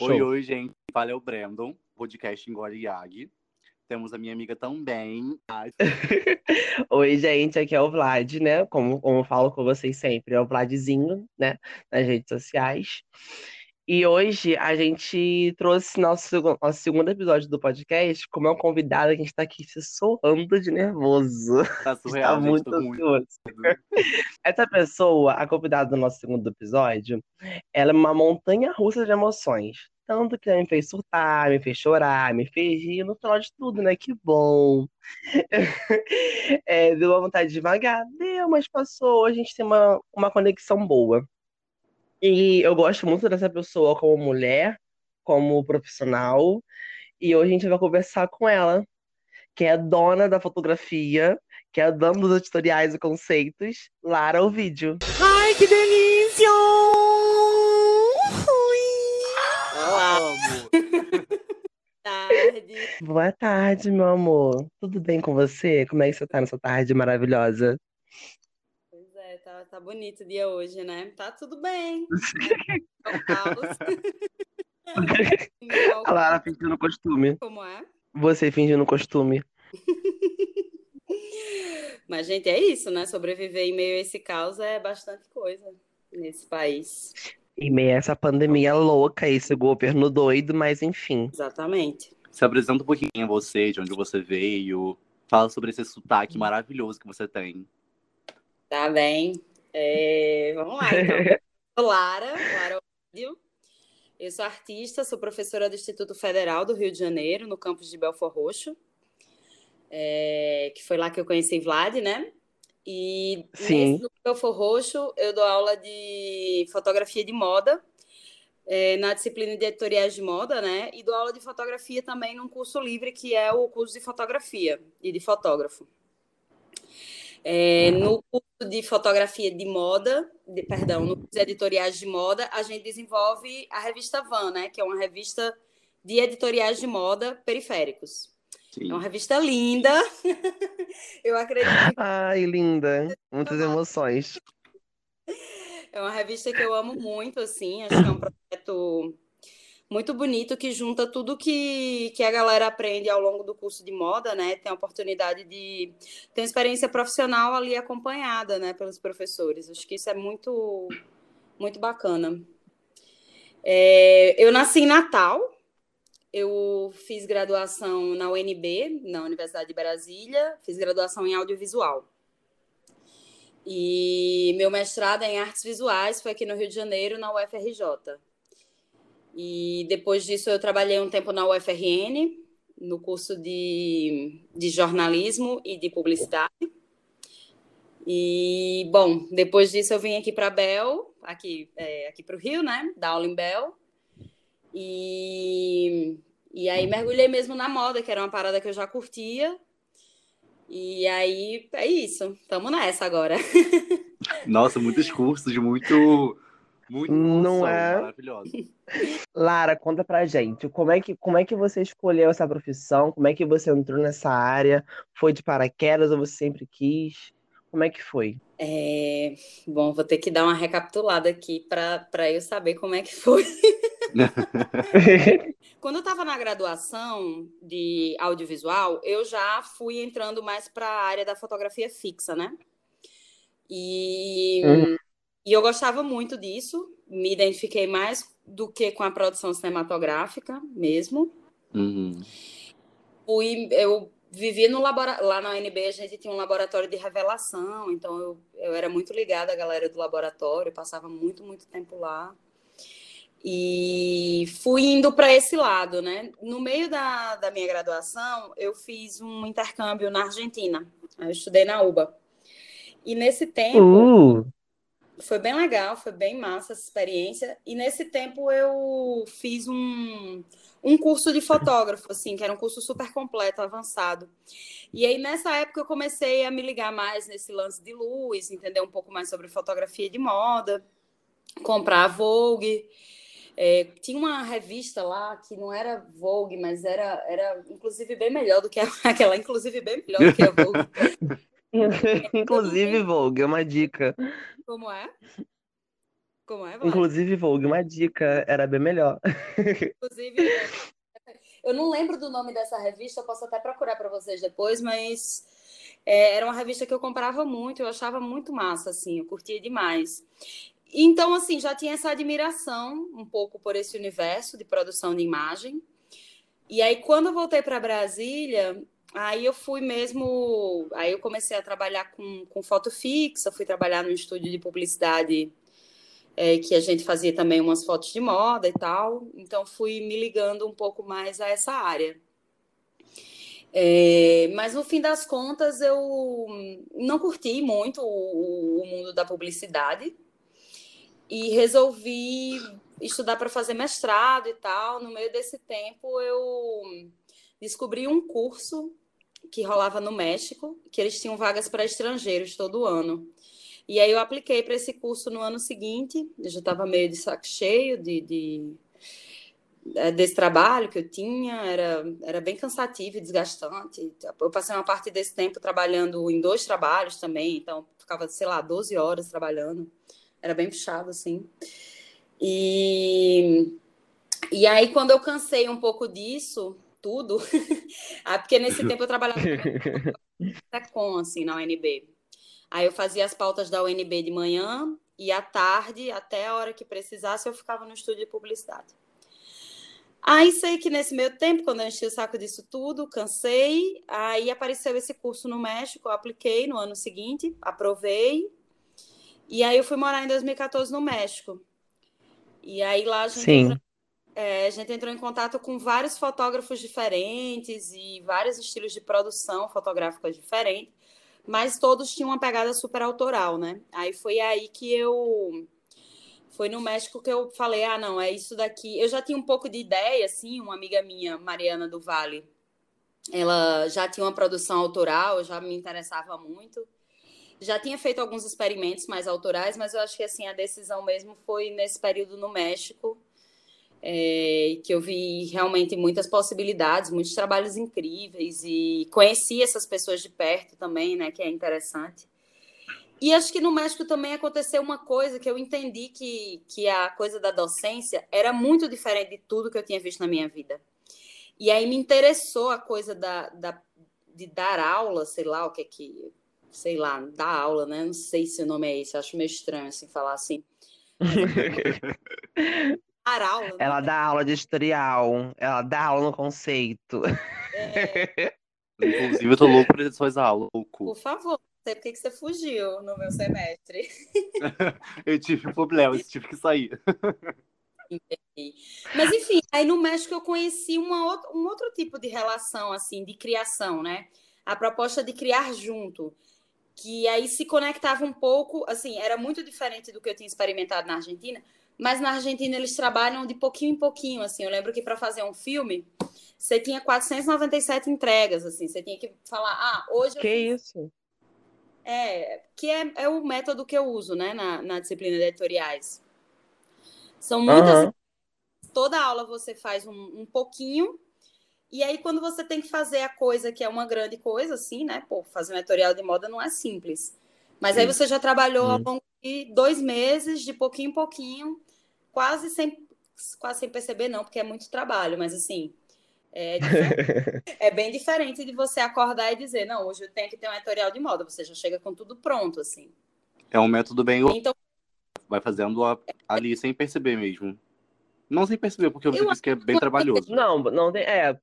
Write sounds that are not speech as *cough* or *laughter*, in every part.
Oi, Show. oi, gente. Fala é Brandon, podcast Engole Yag. Temos a minha amiga também. a- *laughs* Oi, gente, aqui é o Vlad, né? Como, como eu falo com vocês sempre, é o Vladzinho, né? Nas redes sociais. E hoje a gente trouxe nosso, nosso segundo episódio do podcast com uma convidada que a gente tá aqui se sorrando de nervoso. Tá *laughs* Está surreal, gente. muito Tô muito. ansioso. *laughs* Essa pessoa, a convidada do nosso segundo episódio, ela é uma montanha russa de emoções. Tanto que ela me fez surtar, me fez chorar, me fez rir, no final de tudo, né? Que bom. *laughs* É, deu uma vontade devagar, deu, mas passou. A gente tem uma, uma conexão boa. E eu gosto muito dessa pessoa como mulher, como profissional. E hoje a gente vai conversar com ela, que é a dona da fotografia, que é a dona dos editoriais e conceitos, Lara Ovidio. Ai, que delícia! *laughs* Tarde. Boa tarde, meu amor. Tudo bem com você? Como é que você tá nessa tarde maravilhosa? Tá, tá bonito o dia hoje, né? Tá tudo bem. É A Lara fingindo costume. Como é? Você fingindo costume. *laughs* Mas, gente, é isso, né? Sobreviver em meio a esse caos é bastante coisa nesse país. Em meio a essa pandemia louca, esse governo doido, mas enfim. Exatamente. Se apresenta um pouquinho a você, de onde você veio. Fala sobre esse sotaque maravilhoso que você tem. Tá bem. É, Vamos lá, então. *laughs* Sou Lara, Lara Ovidio. Eu sou artista, sou professora do Instituto Federal do Rio de Janeiro, no campus de Belfort Roxo, É, que foi lá que eu conheci Vlad, né? E Sim. nesse, no Belfort Roxo eu dou aula de fotografia de moda, é, na disciplina de editoriais de moda, né? E dou aula de fotografia também num curso livre, que é o curso de fotografia e de fotógrafo. É, no curso de fotografia de moda, de- perdão, no curso de editoriais de moda, a gente desenvolve a revista Van, né? Que é uma revista de editoriais de moda periféricos. Sim. É uma revista linda. *laughs* Eu acredito que Ai, linda. Muitas emoções. é uma revista que eu amo muito, assim. Acho que é um projeto muito bonito que junta tudo que, que a galera aprende ao longo do curso de moda, né? Tem a oportunidade de ter uma experiência profissional ali acompanhada, né, pelos professores. Acho que isso é muito, muito bacana. É, eu nasci em Natal, eu fiz graduação na UNB, na Universidade de Brasília, fiz graduação em audiovisual. E meu mestrado é em artes visuais foi aqui no Rio de Janeiro, na UFRJ. E depois disso eu trabalhei um tempo na UFRN, no curso de, de jornalismo e de publicidade. E, bom, depois disso eu vim aqui para Bel, aqui, é, aqui para o Rio, né? Dar aula em Bel. E, e aí mergulhei mesmo na moda, que era uma parada que eu já curtia. E aí é isso, estamos nessa agora. *laughs* Nossa, muitos cursos, muito. Muito Não é? maravilhosa. *laughs* Lara, conta pra gente, como é que, como é que você escolheu essa profissão? Como é que você entrou nessa área? Foi de paraquedas ou você sempre quis? Como é que foi? É, bom, vou ter que dar uma recapitulada aqui para eu saber como é que foi. *laughs* *laughs* Quando eu estava na graduação de audiovisual, eu já fui entrando mais para a área da fotografia fixa, né? E, Uhum. E eu gostava muito disso, me identifiquei mais do que com a produção cinematográfica mesmo. Uhum. Fui, eu vivia no laboratório, lá na UNB a gente tinha um laboratório de revelação, então eu, eu era muito ligada à galera do laboratório, passava muito, muito tempo lá. E fui indo para esse lado, né? No meio da, da minha graduação, eu fiz um intercâmbio na Argentina. Eu estudei na UBA. E nesse tempo, Uh, foi bem legal, foi bem massa essa experiência. E nesse tempo eu fiz um, um curso de fotógrafo, assim, que era um curso super completo, avançado. E aí nessa época eu comecei a me ligar mais nesse lance de luz, entender um pouco mais sobre fotografia de moda, comprar a Vogue. É, tinha uma revista lá que não era Vogue, mas era, era inclusive bem melhor do que a- *laughs* aquela, inclusive bem melhor do que a Vogue. *laughs* *laughs* inclusive, Vogue, é uma dica. Como é? Como é, Vale? Inclusive, Vogue, uma dica, era bem melhor. *laughs* Inclusive, eu não lembro do nome dessa revista, eu posso até procurar para vocês depois, mas é, era uma revista que eu comprava muito, eu achava muito massa, assim, eu curtia demais. Então, assim, já tinha essa admiração um pouco por esse universo de produção de imagem. E aí, quando eu voltei para Brasília, aí eu fui mesmo. Aí eu comecei a trabalhar com, com foto fixa, fui trabalhar no estúdio de publicidade é, que a gente fazia também umas fotos de moda e tal. Então, fui me ligando um pouco mais a essa área. É, mas no fim das contas, eu não curti muito o, o mundo da publicidade e resolvi estudar para fazer mestrado e tal. No meio desse tempo, eu descobri um curso que rolava no México, que eles tinham vagas para estrangeiros todo ano. E aí eu apliquei para esse curso no ano seguinte, eu já estava meio de saco cheio de, de, é, desse trabalho que eu tinha, era, era bem cansativo e desgastante. Eu passei uma parte desse tempo trabalhando em dois trabalhos também, então ficava, sei lá, 12 horas trabalhando. Era bem puxado, assim. E, e aí, quando eu cansei um pouco disso, tudo, *laughs* ah, porque nesse tempo eu trabalhava *laughs* com assim, na UNB. Aí eu fazia as pautas da UNB de manhã e à tarde, até a hora que precisasse, eu ficava no estúdio de publicidade. Aí sei que nesse meio tempo, quando eu enchi o saco disso tudo, cansei, aí apareceu esse curso no México, eu apliquei no ano seguinte, aprovei, e aí eu fui morar em 2014 no México. E aí lá a gente, é, a gente entrou em contato com vários fotógrafos diferentes e vários estilos de produção fotográfica diferentes mas todos tinham uma pegada super autoral, né? Aí foi aí que eu foi no México que eu falei, ah, não, é isso daqui. Eu já tinha um pouco de ideia, assim, uma amiga minha, Mariana do Vale, ela já tinha uma produção autoral, já me interessava muito. Já tinha feito alguns experimentos mais autorais, mas eu acho que assim a decisão mesmo foi nesse período no México, é, que eu vi realmente muitas possibilidades, muitos trabalhos incríveis e conheci essas pessoas de perto também, né, que é interessante. E acho que no México também aconteceu uma coisa que eu entendi que, que a coisa da docência era muito diferente de tudo que eu tinha visto na minha vida. E aí me interessou a coisa da, da de dar aula, sei lá o que é que, sei lá, dar aula, né? Não sei se o nome é esse, acho meio estranho assim falar assim. *laughs* *laughs* dar aula. Né? Ela dá aula de historial, ela dá aula no conceito. É... Inclusive, eu tô louco por essas aulas, louco. Por favor, sei por que você fugiu no meu semestre. *laughs* eu tive problemas, tive que sair. Mas enfim, aí no México eu conheci uma, um outro tipo de relação, assim, de criação, né? A proposta de criar junto, que aí se conectava um pouco, assim, era muito diferente do que eu tinha experimentado na Argentina, mas na Argentina eles trabalham de pouquinho em pouquinho, assim. Eu lembro que para fazer um filme, você tinha 497 entregas, assim. Você tinha que falar, ah, hoje. Que isso? É, que é, é o método que eu uso, né, na, na disciplina de editoriais. São muitas. Uhum. Toda aula você faz um, um pouquinho, e aí, quando você tem que fazer a coisa que é uma grande coisa, assim, né? Pô, fazer um editorial de moda não é simples. Mas Sim. aí você já trabalhou ao longo de dois meses, de pouquinho em pouquinho, quase sem, quase sem perceber, não, porque é muito trabalho, mas assim. É, *laughs* é, bem diferente de você acordar e dizer, não, hoje eu tenho que ter um editorial de moda, você já chega com tudo pronto, assim. É um método bem. Então, vai fazendo ali sem perceber mesmo. Não sem perceber, porque você eu disse que é bem trabalhoso. Não, não tem. É,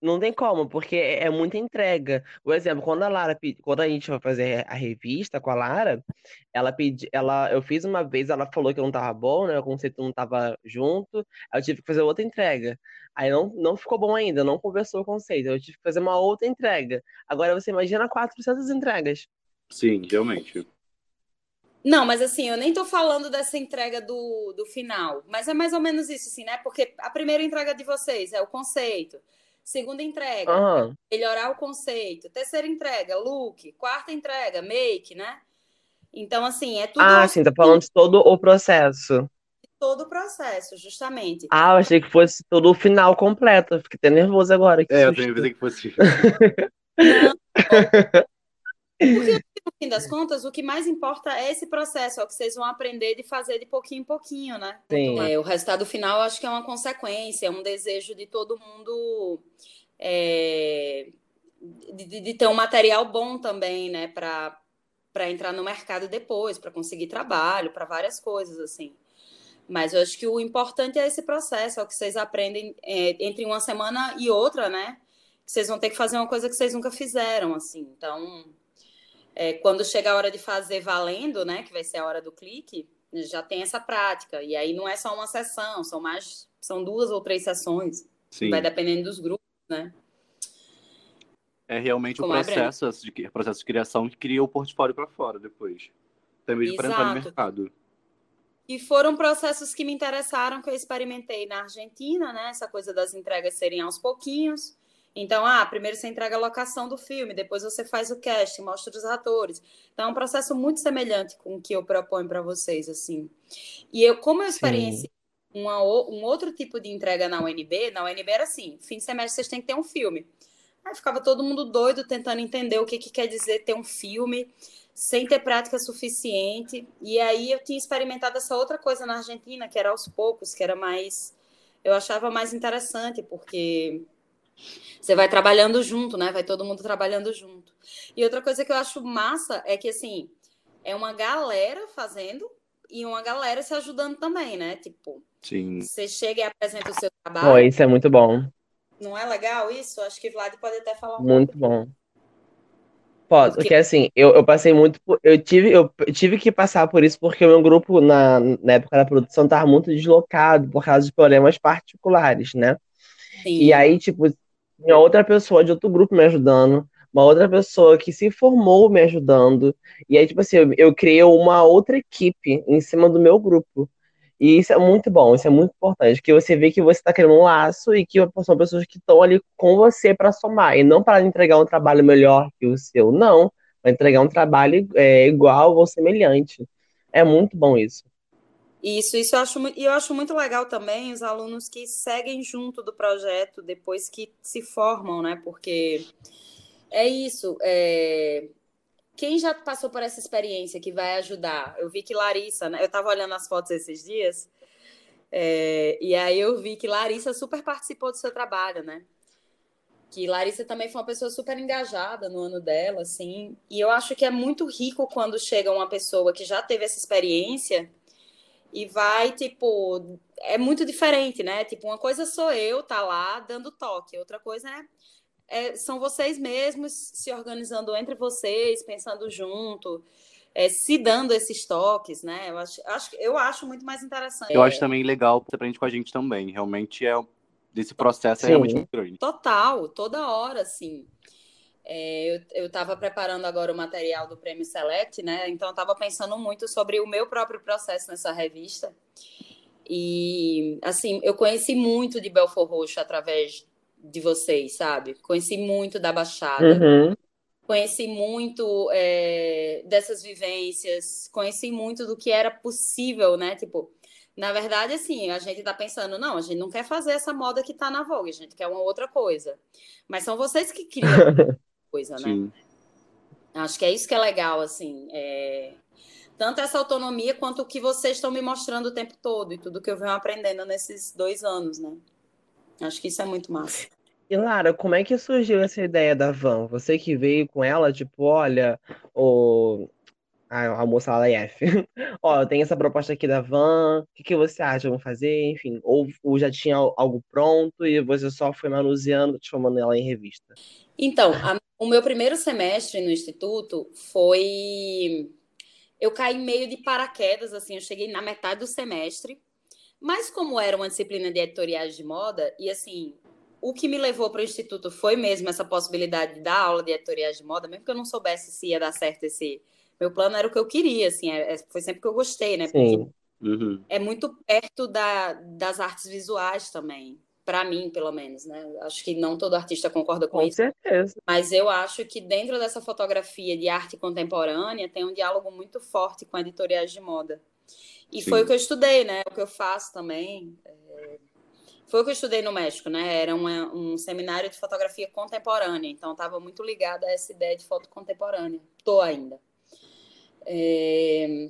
não tem como, porque é, é muita entrega. Por exemplo, quando a Lara, quando a gente foi fazer a revista com a Lara, ela pedi, ela, eu fiz uma vez, ela falou que não tava bom, né? O conceito não tava junto, aí eu tive que fazer outra entrega. Aí não, não ficou bom ainda, não conversou o conceito, eu tive que fazer uma outra entrega. Agora você imagina 400 entregas. Sim, realmente. Não, mas assim, eu nem tô falando dessa entrega do, do final, mas é mais ou menos isso, assim, né? Porque a primeira entrega de vocês é o conceito. Segunda entrega, uhum. melhorar o conceito. Terceira entrega, look. Quarta entrega, make, né? Então, assim, é tudo. Ah, sim, tá falando de todo o processo. Todo o processo, justamente. Ah, eu achei que fosse todo o final completo. Fiquei até nervoso agora. É, eu também pensei que fosse. Não, *laughs* porque no fim das contas, o que mais importa é esse processo, é o que vocês vão aprender de fazer de pouquinho em pouquinho, né? Sim. É, o resultado final, acho que é uma consequência, é um desejo de todo mundo é, de, de, ter um material bom também, né? Para entrar no mercado depois, para conseguir trabalho, para várias coisas, assim. Mas eu acho que o importante é esse processo, é o que vocês aprendem é, entre uma semana e outra, né? Vocês vão ter que fazer uma coisa que vocês nunca fizeram, assim. Então, é, quando chega a hora de fazer valendo, né? Que vai ser a hora do clique, já tem essa prática. E aí não é só uma sessão, são mais, são duas ou três sessões. Sim. Vai dependendo dos grupos, né? É realmente Como o processo, de, processo de criação que cria o portfólio para fora depois. Também para entrar no mercado. E foram processos que me interessaram, que eu experimentei na Argentina, né? Essa coisa das entregas serem aos pouquinhos. Então, ah, primeiro você entrega a locação do filme, depois você faz o casting, mostra os atores. Então, é um processo muito semelhante com o que eu proponho para vocês, assim. E eu, como eu experienciei uma, um outro tipo de entrega na UNB, na UNB era assim, fim de semestre vocês têm que ter um filme. Aí ficava todo mundo doido tentando entender o que, que quer dizer ter um filme sem ter prática suficiente. E aí eu tinha experimentado essa outra coisa na Argentina, que era aos poucos, que era mais. Eu achava mais interessante, porque você vai trabalhando junto, né? Vai todo mundo trabalhando junto. E outra coisa que eu acho massa é que, assim, é uma galera fazendo e uma galera se ajudando também, né? Tipo, Sim. você chega e apresenta o seu trabalho. Oh, isso é muito bom. Não é legal isso? Acho que Vlad pode até falar um Muito pouco. bom. Posso, porque assim, eu, eu passei muito por, eu tive eu tive que passar por isso porque o meu grupo na, na época da produção estava muito deslocado por causa de problemas particulares, né? Sim. E aí, tipo, tinha outra pessoa de outro grupo me ajudando, uma outra pessoa que se formou me ajudando. E aí, tipo assim, eu, eu criei uma outra equipe em cima do meu grupo. E isso é muito bom, isso é muito importante, que você vê que você está criando um laço e que são pessoas que estão ali com você para somar, e não para entregar um trabalho melhor que o seu, não, para entregar um trabalho é, igual ou semelhante. É muito bom isso. Isso, isso eu acho, e eu acho muito legal também os alunos que seguem junto do projeto depois que se formam, né? Porque é isso, é, quem já passou por essa experiência que vai ajudar? Eu vi que Larissa, né? Eu estava olhando as fotos esses dias, é, e aí eu vi que Larissa super participou do seu trabalho, né? Que Larissa também foi uma pessoa super engajada no ano dela, assim. E eu acho que é muito rico quando chega uma pessoa que já teve essa experiência e vai, tipo, é muito diferente, né? Tipo, uma coisa sou eu, tá lá dando toque, outra coisa é é, são vocês mesmos se organizando entre vocês, pensando junto, é, se dando esses toques, né? Eu acho, acho, eu acho muito mais interessante. Eu acho também legal você aprende com a gente também. Realmente é desse processo é realmente muito grande. Total, toda hora, sim. É, eu estava preparando agora o material do Prêmio Select, né? Então eu estava pensando muito sobre o meu próprio processo nessa revista. E assim, eu conheci muito de Belfor Roxo através de vocês, sabe? Conheci muito da Baixada. Uhum. Conheci muito é, dessas vivências, conheci muito do que era possível, né? Tipo, na verdade, assim, a gente tá pensando, não, a gente não quer fazer essa moda que tá na voga, a gente quer uma outra coisa. Mas são vocês que criam *laughs* coisa, né? Sim. Acho que é isso que é legal, assim. É... Tanto essa autonomia quanto o que vocês estão me mostrando o tempo todo e tudo que eu venho aprendendo nesses dois anos, né? Acho que isso é muito massa. E Lara, como é que surgiu essa ideia da van? Você que veio com ela, tipo, olha, o... a, a moça lá da IF, *laughs* ó, eu tenho essa proposta aqui da van, o que, que você acha? Vamos fazer? Enfim, ou, ou já tinha algo pronto e você só foi manuseando, transformando ela em revista? Então, a, o meu primeiro semestre no instituto foi. Eu caí meio de paraquedas, assim, eu cheguei na metade do semestre, mas como era uma disciplina de editoriais de moda, e assim, o que me levou para o instituto foi mesmo essa possibilidade de dar aula de editoriais de moda, mesmo que eu não soubesse se ia dar certo esse. Meu plano era o que eu queria, assim, é, é, foi sempre que eu gostei, né? Sim. Uhum. É muito perto da, das artes visuais também, para mim, pelo menos, né? Acho que não todo artista concorda com, com isso. certeza. Mas eu acho que dentro dessa fotografia de arte contemporânea tem um diálogo muito forte com editoriais de moda. E Sim. foi o que eu estudei, né? O que eu faço também. É... Foi o que eu estudei no México, né? Era uma, um seminário de fotografia contemporânea, então estava muito ligada a essa ideia de foto contemporânea. Tô ainda. É...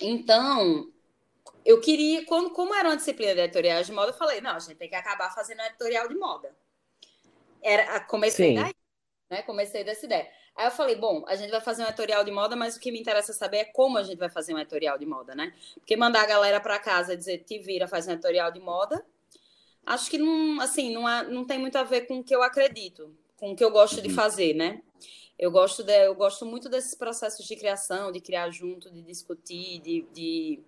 Então, eu queria, quando, como era uma disciplina de editorial de moda, eu falei, não, a gente tem que acabar fazendo editorial de moda. Era, comecei Sim. daí, né? Comecei dessa ideia. Aí eu falei, bom, a gente vai fazer um editorial de moda, mas o que me interessa saber é como a gente vai fazer um editorial de moda, né? Porque mandar a galera para casa e dizer, te vira, faz um editorial de moda, acho que não, assim, não, é, não tem muito a ver com o que eu acredito, com o que eu gosto de uhum. fazer, né? Eu gosto, de, eu gosto muito desses processos de criação, de criar junto, de discutir, de, de,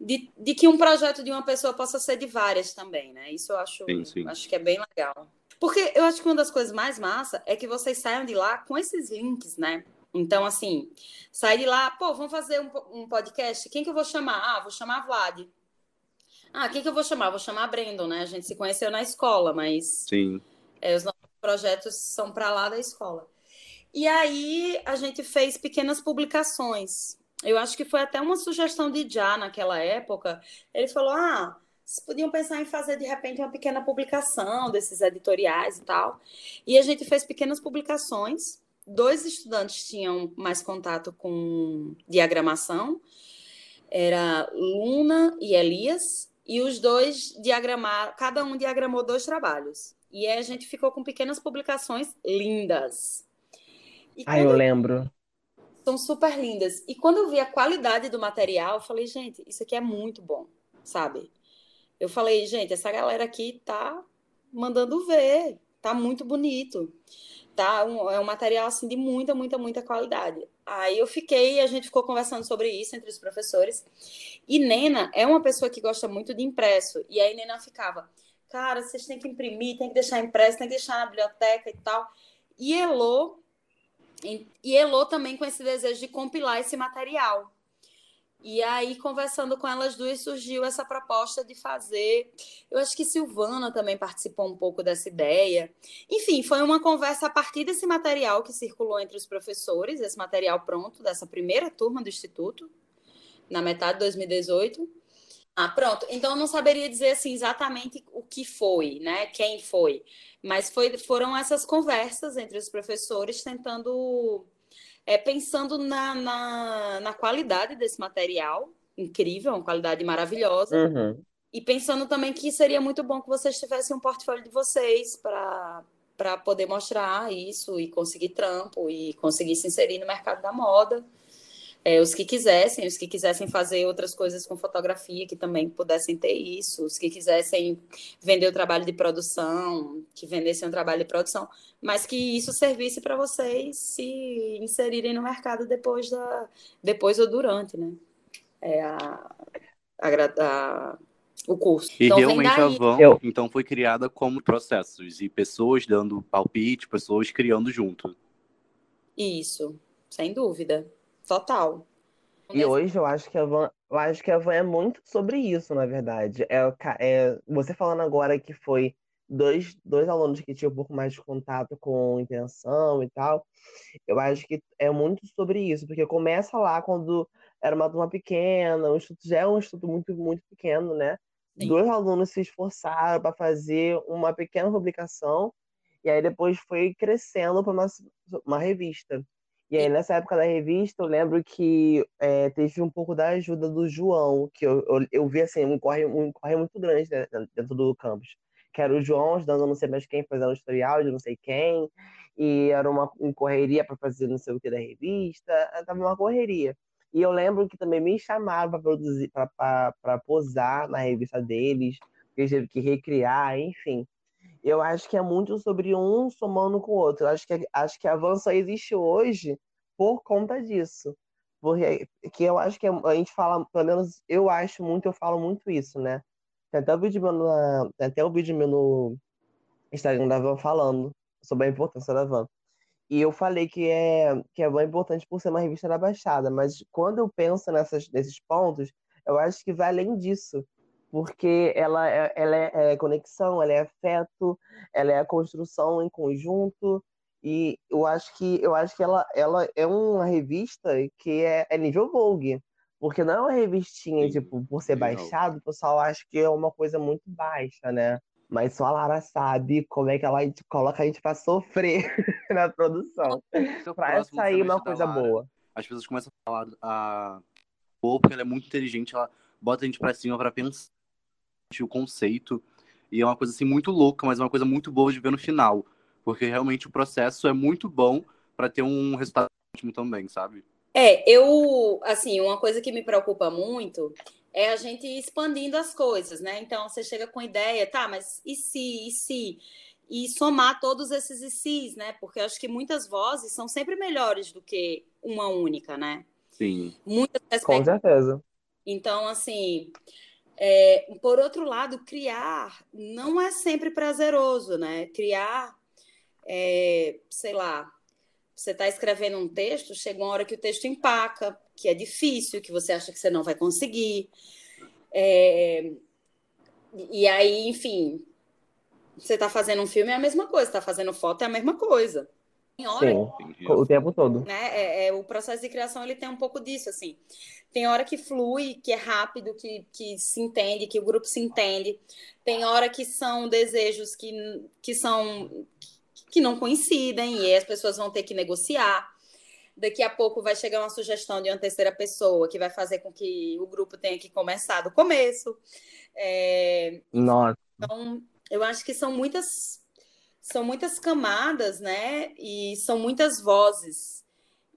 de, de que um projeto de uma pessoa possa ser de várias também, né? Isso eu acho, sim, sim. acho que é bem legal. Porque eu acho que uma das coisas mais massa é que vocês saiam de lá com esses links, né? Então, assim, sai de lá, pô, vamos fazer um, um podcast. Quem que eu vou chamar? Ah, vou chamar a Vlad. Ah, quem que eu vou chamar? Vou chamar a Brandon, né? A gente se conheceu na escola, mas. Sim. É, os nossos projetos são para lá da escola. E aí a gente fez pequenas publicações. Eu acho que foi até uma sugestão de Já naquela época. Ele falou: ah vocês podiam pensar em fazer de repente uma pequena publicação desses editoriais e tal. E a gente fez pequenas publicações. Dois estudantes tinham mais contato com diagramação, era Luna e Elias, e os dois diagramaram, cada um diagramou dois trabalhos. E aí a gente ficou com pequenas publicações lindas. ah, eu lembro. São super lindas. E quando eu vi a qualidade do material, eu falei, gente, isso aqui é muito bom, sabe? Eu falei, gente, essa galera aqui tá mandando ver, tá muito bonito. Tá um, é um material assim de muita, muita, muita qualidade. Aí eu fiquei, a gente ficou conversando sobre isso entre os professores. E Nena é uma pessoa que gosta muito de impresso. E aí Nena ficava, cara, vocês têm que imprimir, tem que deixar impresso, tem que deixar na biblioteca e tal. E Elô, e Elô também com esse desejo de compilar esse material. E aí, conversando com elas duas, surgiu essa proposta de fazer. Eu acho que Silvana também participou um pouco dessa ideia. Enfim, foi uma conversa a partir desse material que circulou entre os professores, esse material pronto, dessa primeira turma do Instituto, na metade de 2018. Ah, pronto. Então, eu não saberia dizer assim exatamente o que foi, né? Quem foi. Mas foi, foram essas conversas entre os professores tentando é, pensando na, na, na, qualidade desse material, incrível, uma qualidade maravilhosa. Uhum. E pensando também que seria muito bom que vocês tivessem um portfólio de vocês para poder mostrar isso e conseguir trampo e conseguir se inserir no mercado da moda. É, os que quisessem, os que quisessem fazer outras coisas com fotografia, que também pudessem ter isso, os que quisessem vender o trabalho de produção, que vendessem o trabalho de produção, mas que isso servisse para vocês se inserirem no mercado depois da depois ou durante, né? É a, a, a o curso. E então, realmente a Van Eu... então foi criada como processos e pessoas dando palpite, pessoas criando junto. Isso, sem dúvida. Total. E hoje eu acho que a Van, eu acho que a Van é muito sobre isso, na verdade. É, é, você falando agora que foi dois, dois alunos que tinham um pouco mais de contato com intenção e tal, eu acho que é muito sobre isso, porque começa lá quando era uma turma pequena, o instituto já é um instituto muito, muito pequeno, né? Sim. Dois alunos se esforçaram para fazer uma pequena publicação, e aí depois foi crescendo para uma, uma revista. E aí, nessa época da revista, eu lembro que é, teve um pouco da ajuda do João, que eu, eu, eu vi assim, um corre, um corre muito grande né, dentro do campus. Que era o João ajudando não sei mais quem, fazendo historial de não sei quem, e era uma, uma correria para fazer não sei o que da revista, tava uma correria. E eu lembro que também me chamaram para produzir, para posar na revista deles, que eles teve que recriar, enfim eu acho que é muito sobre um somando com o outro. Eu acho que, acho que a Van só existe hoje por conta disso. Porque que eu acho que a gente fala, pelo menos eu acho muito, eu falo muito isso, né? Tem até o vídeo meu, tem até o vídeo meu no Instagram da Van falando sobre a importância da Van. E eu falei que, é, que a Van é importante por ser uma revista da Baixada, mas quando eu penso nessas, nesses pontos, eu acho que vai além disso porque ela é, ela é, é conexão, ela é afeto, ela é a construção em conjunto e eu acho que eu acho que ela, ela é uma revista que é, é nível Vogue, porque não é uma revistinha Sim. tipo por ser baixado, o pessoal acha que é uma coisa muito baixa, né? Mas só a Lara sabe como é que ela coloca a gente para sofrer *laughs* na produção, para sair uma coisa boa. as pessoas começam a falar a cor, porque ela é muito inteligente, ela bota a gente pra cima pra pensar o conceito. E é uma coisa assim muito louca, mas é uma coisa muito boa de ver no final. Porque realmente o processo é muito bom para ter um resultado ótimo também, sabe? É, eu, assim, uma coisa que me preocupa muito é a gente expandindo as coisas, né? Então você chega com ideia, tá, mas e se, e se? E somar todos esses e se's, né? Porque eu acho que muitas vozes são sempre melhores do que uma única, né? Sim. Muitas Com certeza. Então, assim, é, por outro lado, criar não é sempre prazeroso, né? Criar, é, sei lá, você está escrevendo um texto, chega uma hora que o texto empaca, que é difícil, que você acha que você não vai conseguir. É, e aí, enfim, você está fazendo um filme é a mesma coisa, está fazendo foto é a mesma coisa. Tem hora, Sim, o tempo todo. Né, é, é, o processo de criação ele tem um pouco disso, assim. Tem hora que flui, que é rápido, que, que se entende, que o grupo se entende. Tem hora que são desejos que, que são que não coincidem e as pessoas vão ter que negociar. Daqui a pouco vai chegar uma sugestão de uma terceira pessoa que vai fazer com que o grupo tenha que começar do começo. É... Nossa. Então, eu acho que são muitas são muitas camadas, né? E são muitas vozes.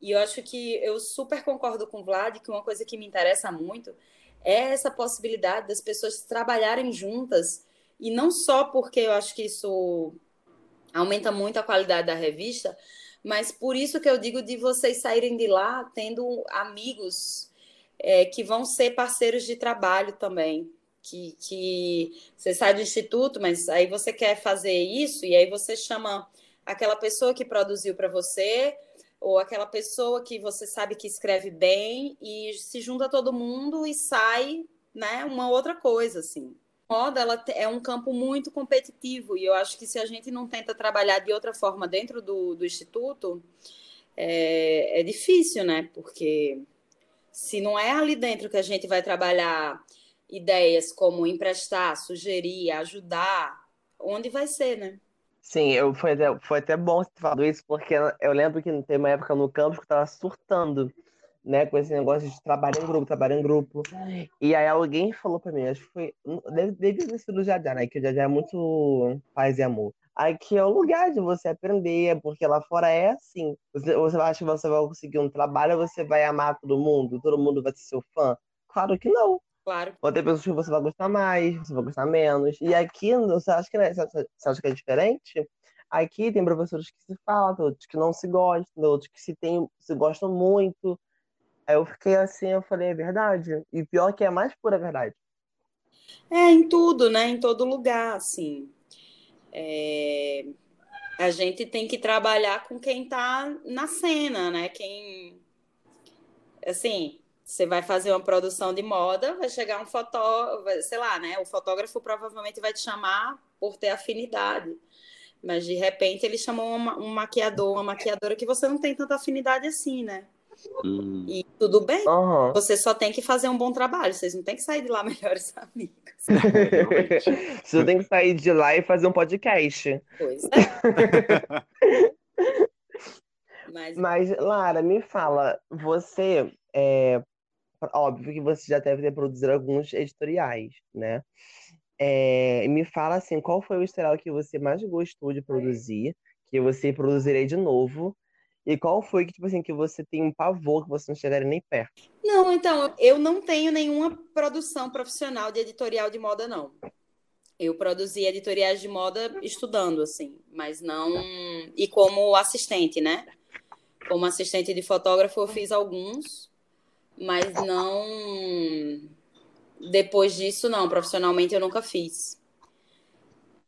E eu acho que eu super concordo com o Vlad que uma coisa que me interessa muito é essa possibilidade das pessoas trabalharem juntas e não só porque eu acho que isso aumenta muito a qualidade da revista, mas por isso que eu digo de vocês saírem de lá tendo amigos é, que vão ser parceiros de trabalho também. Que, que você sai do instituto, mas aí você quer fazer isso, e aí você chama aquela pessoa que produziu para você, ou aquela pessoa que você sabe que escreve bem, e se junta todo mundo e sai né, uma outra coisa, assim moda ela é um campo muito competitivo e eu acho que se a gente não tenta trabalhar de outra forma dentro do, do instituto é, é difícil, né? Porque se não é ali dentro que a gente vai trabalhar ideias como emprestar, sugerir, ajudar, onde vai ser, né? Sim, eu, foi, até, foi até bom você falado isso, porque eu lembro que tem uma época no campus que eu tava surtando né, com esse negócio de trabalhar em grupo, trabalhar em grupo. E aí alguém falou pra mim, acho que foi. Deve, deve ter sido o né? Que o Jajá é muito paz e amor. Aqui é o lugar de você aprender, porque lá fora é assim. Você, você acha que você vai conseguir um trabalho, você vai amar todo mundo, todo mundo vai ser seu fã? Claro que não. Claro. Vão ter pessoas que você vai gostar mais, você vai gostar menos. E aqui, você acha que, né, você acha que é diferente? Aqui tem professores que se falam, outros que não se gostam, outros que se, tem, se gostam muito. Aí eu fiquei assim, eu falei, é verdade. E pior que é mais pura verdade. É, em tudo, né? Em todo lugar, assim. É... A gente tem que trabalhar com quem tá na cena, né? Quem. Assim, você vai fazer uma produção de moda, vai chegar um fotógrafo, sei lá, né? O fotógrafo provavelmente vai te chamar por ter afinidade. Mas de repente ele chamou um maquiador, uma maquiadora que você não tem tanta afinidade assim, né? Hum. E tudo bem. Uhum. Você só tem que fazer um bom trabalho. Vocês não tem que sair de lá *laughs* melhores amigos. *laughs* Você tem que sair de lá e fazer um podcast. Pois é. *laughs* Mas... Mas, Lara, me fala, você é óbvio que você já deve ter produzido alguns editoriais, né? É, me fala assim, qual foi o editorial que você mais gostou de produzir, que você produzirei de novo, e qual foi que, tipo assim, que você tem um pavor que você não chegaria nem perto? Não, então, eu não tenho nenhuma produção profissional de editorial de moda, não. Eu produzi editoriais de moda estudando, assim, mas não. E como assistente, né? Como assistente de fotógrafo, eu fiz alguns, mas não. Depois disso, não. Profissionalmente, eu nunca fiz.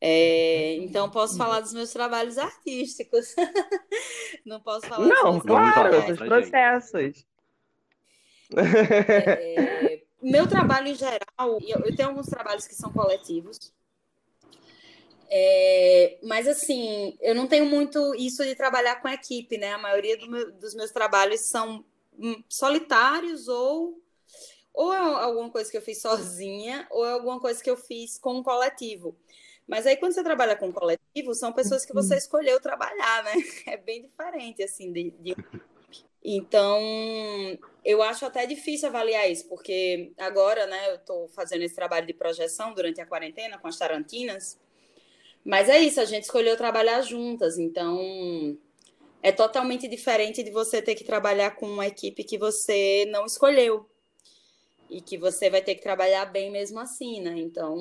É, então, posso falar dos meus trabalhos artísticos. *laughs* Não posso falar Não, claro, dos processos. É, meu trabalho em geral, eu, tenho alguns trabalhos que são coletivos. É, mas assim, eu não tenho muito isso de trabalhar com equipe, né? A maioria do meu, dos meus trabalhos são solitários ou ou é alguma coisa que eu fiz sozinha ou é alguma coisa que eu fiz com um coletivo. Mas aí, quando você trabalha com coletivo, são pessoas que você uhum. escolheu trabalhar, né? *laughs* É bem diferente, assim, de, de... Então, eu acho até difícil avaliar isso, porque agora, né, eu estou fazendo esse trabalho de projeção durante a quarentena com as Tarantinas, mas é isso, a gente escolheu trabalhar juntas, então é totalmente diferente de você ter que trabalhar com uma equipe que você não escolheu e que você vai ter que trabalhar bem mesmo assim, né? Então,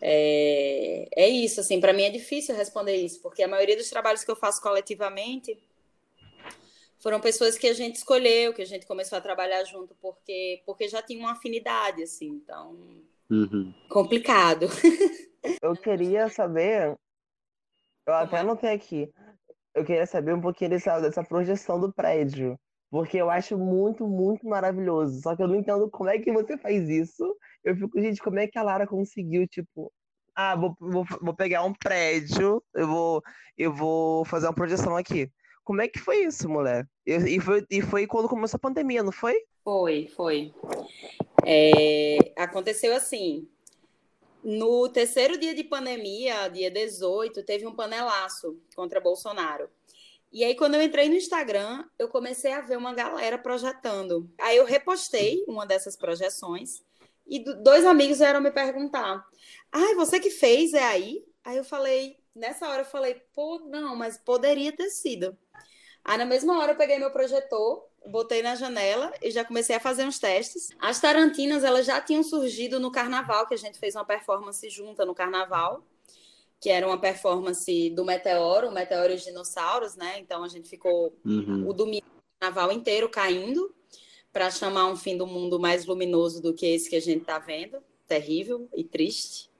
é, é isso, assim, para mim é difícil responder isso, porque a maioria dos trabalhos que eu faço coletivamente foram pessoas que a gente escolheu, que a gente começou a trabalhar junto porque porque já tinha uma afinidade, assim, então Uhum. complicado. *laughs* Eu queria saber, eu até anotei aqui, eu queria saber um pouquinho dessa, dessa projeção do prédio, porque eu acho muito, muito maravilhoso. Só que eu não entendo como é que você faz isso. Eu fico, gente, como é que a Lara conseguiu, tipo, ah, vou, vou, vou pegar um prédio, eu vou, eu vou fazer uma projeção aqui. Como é que foi isso, mulher? E, e foi, e foi quando começou a pandemia, não foi? Foi, foi. É, aconteceu assim. No terceiro dia de pandemia, dia 18, teve um panelaço contra Bolsonaro. E aí, quando eu entrei no Instagram, eu comecei a ver uma galera projetando. Aí eu repostei uma dessas projeções e do- dois amigos vieram me perguntar: Ai, você que fez, é aí? Aí eu falei, nessa hora eu falei, pô, não, mas poderia ter sido. Aí na mesma hora eu peguei meu projetor, botei na janela e já comecei a fazer uns testes. As Tarantinas, elas já tinham surgido no carnaval, que a gente fez uma performance junta no carnaval, que era uma performance do Meteoro, o Meteoro e os Dinossauros, né? Então a gente ficou Uhum. o domingo, o carnaval inteiro caindo para chamar um fim do mundo mais luminoso do que esse que a gente está vendo, terrível e triste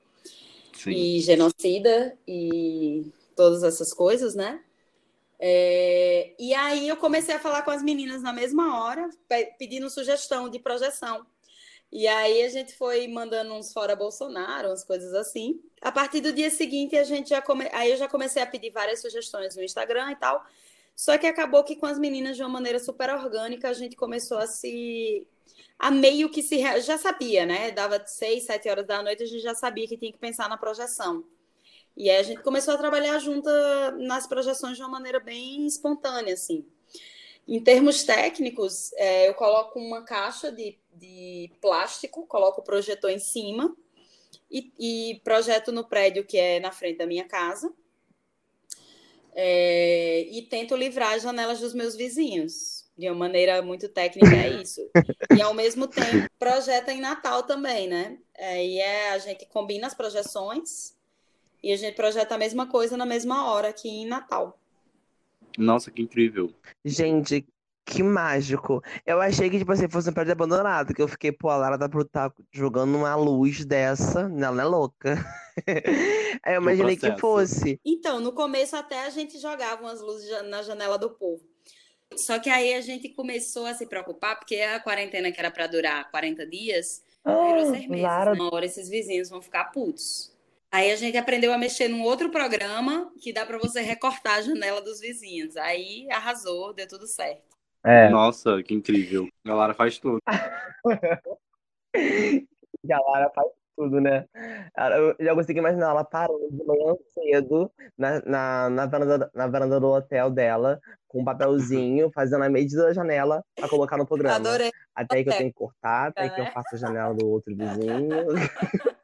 Sim. e genocida e todas essas coisas, né? É, e aí eu comecei a falar com as meninas na mesma hora, pe- pedindo sugestão de projeção. E aí a gente foi mandando uns fora Bolsonaro, umas coisas assim. A partir do dia seguinte a gente já come... aí eu já comecei a pedir várias sugestões no Instagram e tal. Só que acabou que com as meninas de uma maneira super orgânica a gente começou a se a meio que se já sabia, né? Dava seis, sete horas da noite a gente já sabia que tinha que pensar na projeção. E aí a gente começou a trabalhar junta nas projeções de uma maneira bem espontânea, assim. Em termos técnicos, é, eu coloco uma caixa de, de plástico, coloco o projetor em cima e, e projeto no prédio que é na frente da minha casa. É, e tento livrar as janelas dos meus vizinhos. De uma maneira muito técnica, é isso. E ao mesmo tempo, projeta em Natal também, né? Aí é, a gente combina as projeções e a gente projeta a mesma coisa na mesma hora aqui em Natal. Nossa, que incrível. Gente, que mágico. Eu achei que, tipo assim, fosse um prédio abandonado, que eu fiquei, pô, a Lara tá, tá jogando uma luz dessa, ela não é louca. *laughs* Aí eu imaginei que fosse. Então, no começo até a gente jogava umas luzes na janela do povo. Só que aí a gente começou a se preocupar, porque a quarentena que era para durar 40 dias, virou seis meses. Lara, Uma hora esses vizinhos vão ficar putos. Aí a gente aprendeu a mexer num outro programa que dá para você recortar a janela dos vizinhos. Aí arrasou, deu tudo certo. é, Nossa, que incrível. A Lara faz tudo. *laughs* que a Lara faz tudo, né? Eu já consigo imaginar ela parando de manhã cedo na, na, na varanda, na varanda do hotel dela, com um papelzinho, *laughs* fazendo a medida da janela pra colocar no programa. Adorei. Até aí que eu tenho que cortar, até que eu né? faço a janela do outro vizinho. *laughs*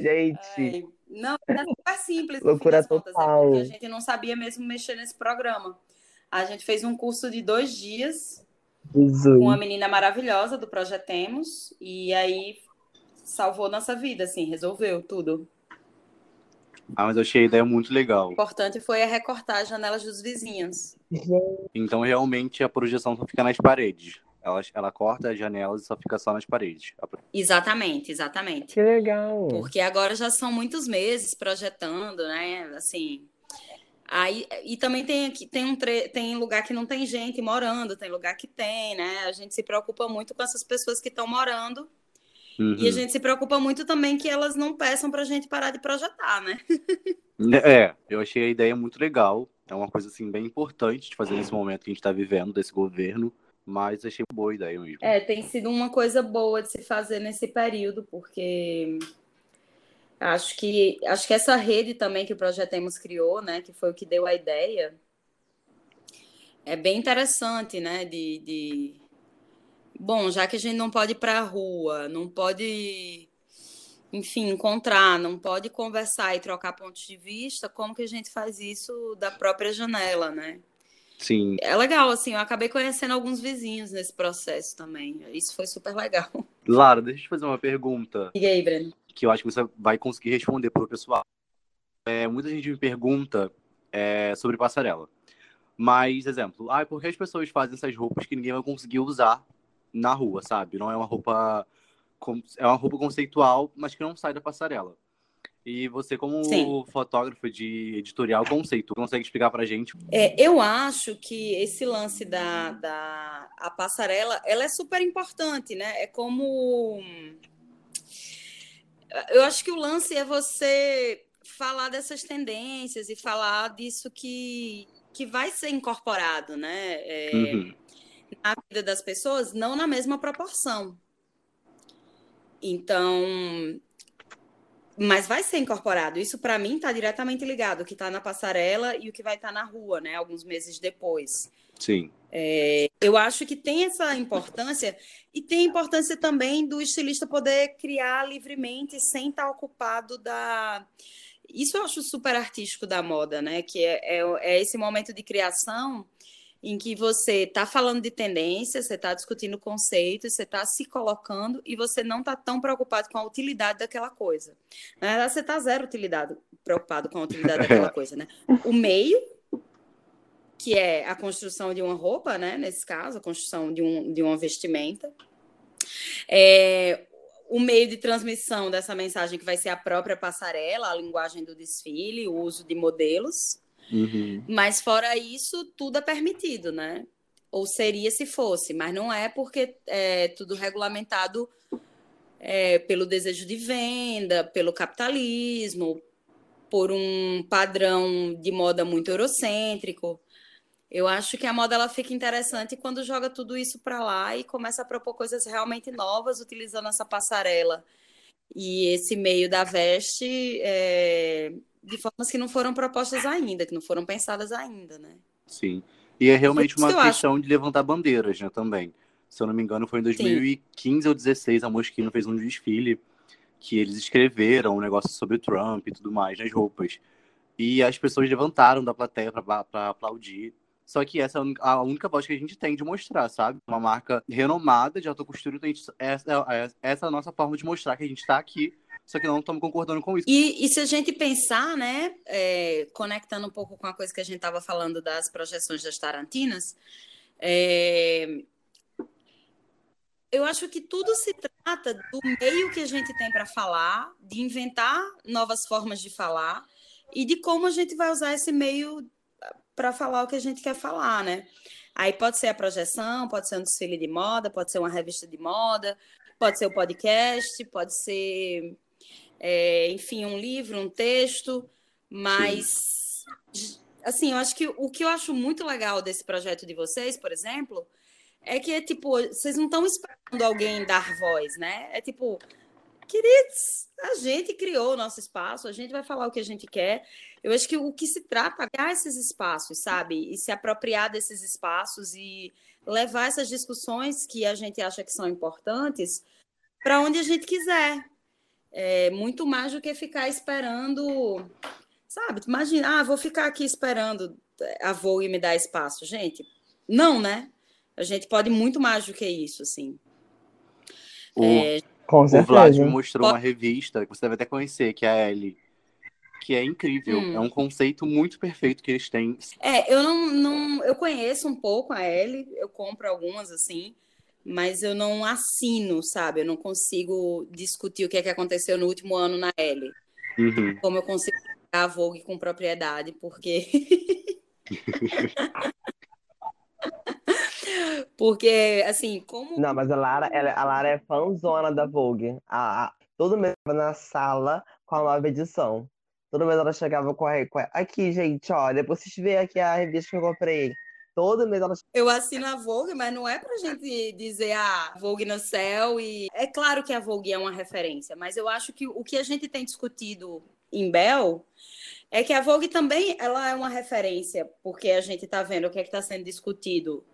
Gente, Ai, Não, é super simples, Loucura fim das contas, é total. porque a gente não sabia mesmo mexer nesse programa. A gente fez um curso de dois dias com Jesus. uma menina maravilhosa do Projetemos, e aí salvou nossa vida, assim, resolveu tudo. Ah, mas eu achei a ideia muito legal. O importante foi a recortar as janelas dos vizinhos. Então, realmente, a projeção só fica nas paredes. Ela, ela corta as janelas e só fica só nas paredes. Exatamente, exatamente. Que legal. Porque agora já são muitos meses projetando, né? Assim. Aí, e também tem aqui, tem um tre- tem lugar que não tem gente morando, tem lugar que tem, né? A gente se preocupa muito com essas pessoas que estão morando Uhum. e a gente se preocupa muito também que elas não peçam para a gente parar de projetar, né? É, eu achei a ideia muito legal. É uma coisa, assim, bem importante de fazer nesse momento que a gente tá vivendo, desse governo. Mas achei boa ideia mesmo. É, tem sido uma coisa boa de se fazer nesse período, porque acho que acho que essa rede também que o Projetemos criou, né, que foi o que deu a ideia, é bem interessante, né? De, de... Bom, já que a gente não pode ir para a rua, não pode, enfim, encontrar, não pode conversar e trocar pontos de vista, como que a gente faz isso da própria janela, né? Sim. É legal, assim, eu acabei conhecendo alguns vizinhos nesse processo também. Isso foi super legal. *laughs* Lara, deixa eu te fazer uma pergunta. E aí, Breno? Que eu acho que você vai conseguir responder para o pessoal. É, muita gente me pergunta é, sobre passarela. Mas, exemplo, ah, por que as pessoas fazem essas roupas que ninguém vai conseguir usar na rua, sabe? Não é uma roupa. É uma roupa conceitual, mas que não sai da passarela. E você, como Sim. fotógrafo de editorial conceito, consegue explicar pra gente? É, eu acho que esse lance da, da a passarela, ela é super importante, né? É como... Eu acho que o lance é você falar dessas tendências e falar disso que, que vai ser incorporado, né? É, uhum. Na vida das pessoas, não na mesma proporção. Então, mas vai ser incorporado. Isso, para mim, está diretamente ligado. O que está na passarela e o que vai estar tá na rua, né? Alguns meses depois. Sim. É, eu acho que tem essa importância e tem importância também do estilista poder criar livremente sem estar tá ocupado da. Isso eu acho super artístico da moda, né? Que é, é, é esse momento de criação em que você está falando de tendência, você está discutindo conceitos, você está se colocando e você não está tão preocupado com a utilidade daquela coisa. Na verdade, você está zero utilidade, preocupado com a utilidade *laughs* daquela coisa, né? O meio, que é a construção de uma roupa, né? Nesse caso, a construção de, um, de uma vestimenta. É, o meio de transmissão dessa mensagem que vai ser a própria passarela, a linguagem do desfile, o uso de modelos. Uhum. Mas fora isso, tudo é permitido, né? Ou seria se fosse, mas não é porque é tudo regulamentado é, pelo desejo de venda, pelo capitalismo, por um padrão de moda muito eurocêntrico. Eu acho que a moda ela fica interessante quando joga tudo isso para lá e começa a propor coisas realmente novas, utilizando essa passarela e esse meio da veste é, de formas que não foram propostas ainda, que não foram pensadas ainda, né? Sim. E é realmente uma que questão acho. de levantar bandeiras, né, também. Se eu não me engano, foi em 2015 Sim. ou 2016, a Moschino fez um desfile que eles escreveram um negócio sobre Trump e tudo mais nas roupas. E as pessoas levantaram da plateia para aplaudir. Só que essa é a única voz que a gente tem de mostrar, sabe? Uma marca renomada de alta costura. Então gente, essa, é, essa é a nossa forma de mostrar que a gente está aqui só que não estamos concordando com isso. E, e, se a gente pensar, né, é, conectando um pouco com a coisa que a gente estava falando das projeções das Tarantinas, é, eu acho que tudo se trata do meio que a gente tem para falar, de inventar novas formas de falar e de como a gente vai usar esse meio para falar o que a gente quer falar, né? Aí pode ser a projeção, pode ser um desfile de moda, pode ser uma revista de moda, pode ser o podcast, pode ser é, enfim, um livro, um texto, mas Sim. assim, eu acho que o que eu acho muito legal desse projeto de vocês, por exemplo, é que é tipo, vocês não estão esperando alguém dar voz, né? É tipo, queridos, a gente criou o nosso espaço, a gente vai falar o que a gente quer. Eu acho que o que se trata é criar esses espaços, sabe? E se apropriar desses espaços e levar essas discussões que a gente acha que são importantes para onde a gente quiser, é, muito mais do que ficar esperando, sabe? Imagina, ah, vou ficar aqui esperando a Vogue me dar espaço. Gente, não, né? A gente pode muito mais do que isso, assim. O, é... Com o Vlad me mostrou uma revista que você deve até conhecer, que é a Ellie que é incrível. Hum. É um conceito muito perfeito que eles têm. É, eu não, não. Eu conheço um pouco a Ellie, eu compro algumas assim mas eu não assino, sabe? Eu não consigo discutir o que é que aconteceu no último ano na L. Uhum. Como eu consigo a Vogue com propriedade, porque. *laughs* porque, assim, como. Não, mas a Lara, ela, a Lara é fãzona da Vogue. A, a, todo mês na sala com a nova edição. Todo mês ela chegava com a, com a. Aqui, gente, olha, depois vocês verem aqui a revista que eu comprei. Todo mês ela... Eu assino a Vogue, mas não é pra gente dizer, ah, Vogue no céu e... É claro que a Vogue é uma referência, mas eu acho que o que a gente tem discutido em Bell é que a Vogue também ela é uma referência, porque a gente está vendo o que é está sendo discutido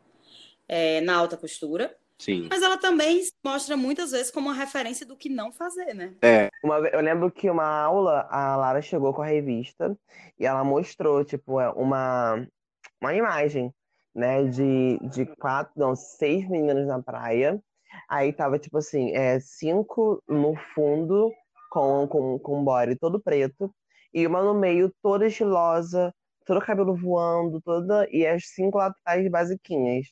é, na alta costura. Sim. Mas ela também se mostra muitas vezes como uma referência do que não fazer, né? É, Uma eu lembro que uma aula, a Lara chegou com a revista e ela mostrou, tipo, é, uma, uma imagem, né, de, de quatro, não, seis meninas na praia. Aí tava, tipo assim, é, cinco no fundo com, com, com body todo preto e uma no meio toda estilosa, todo cabelo voando, toda, e as cinco lá atrás basiquinhas.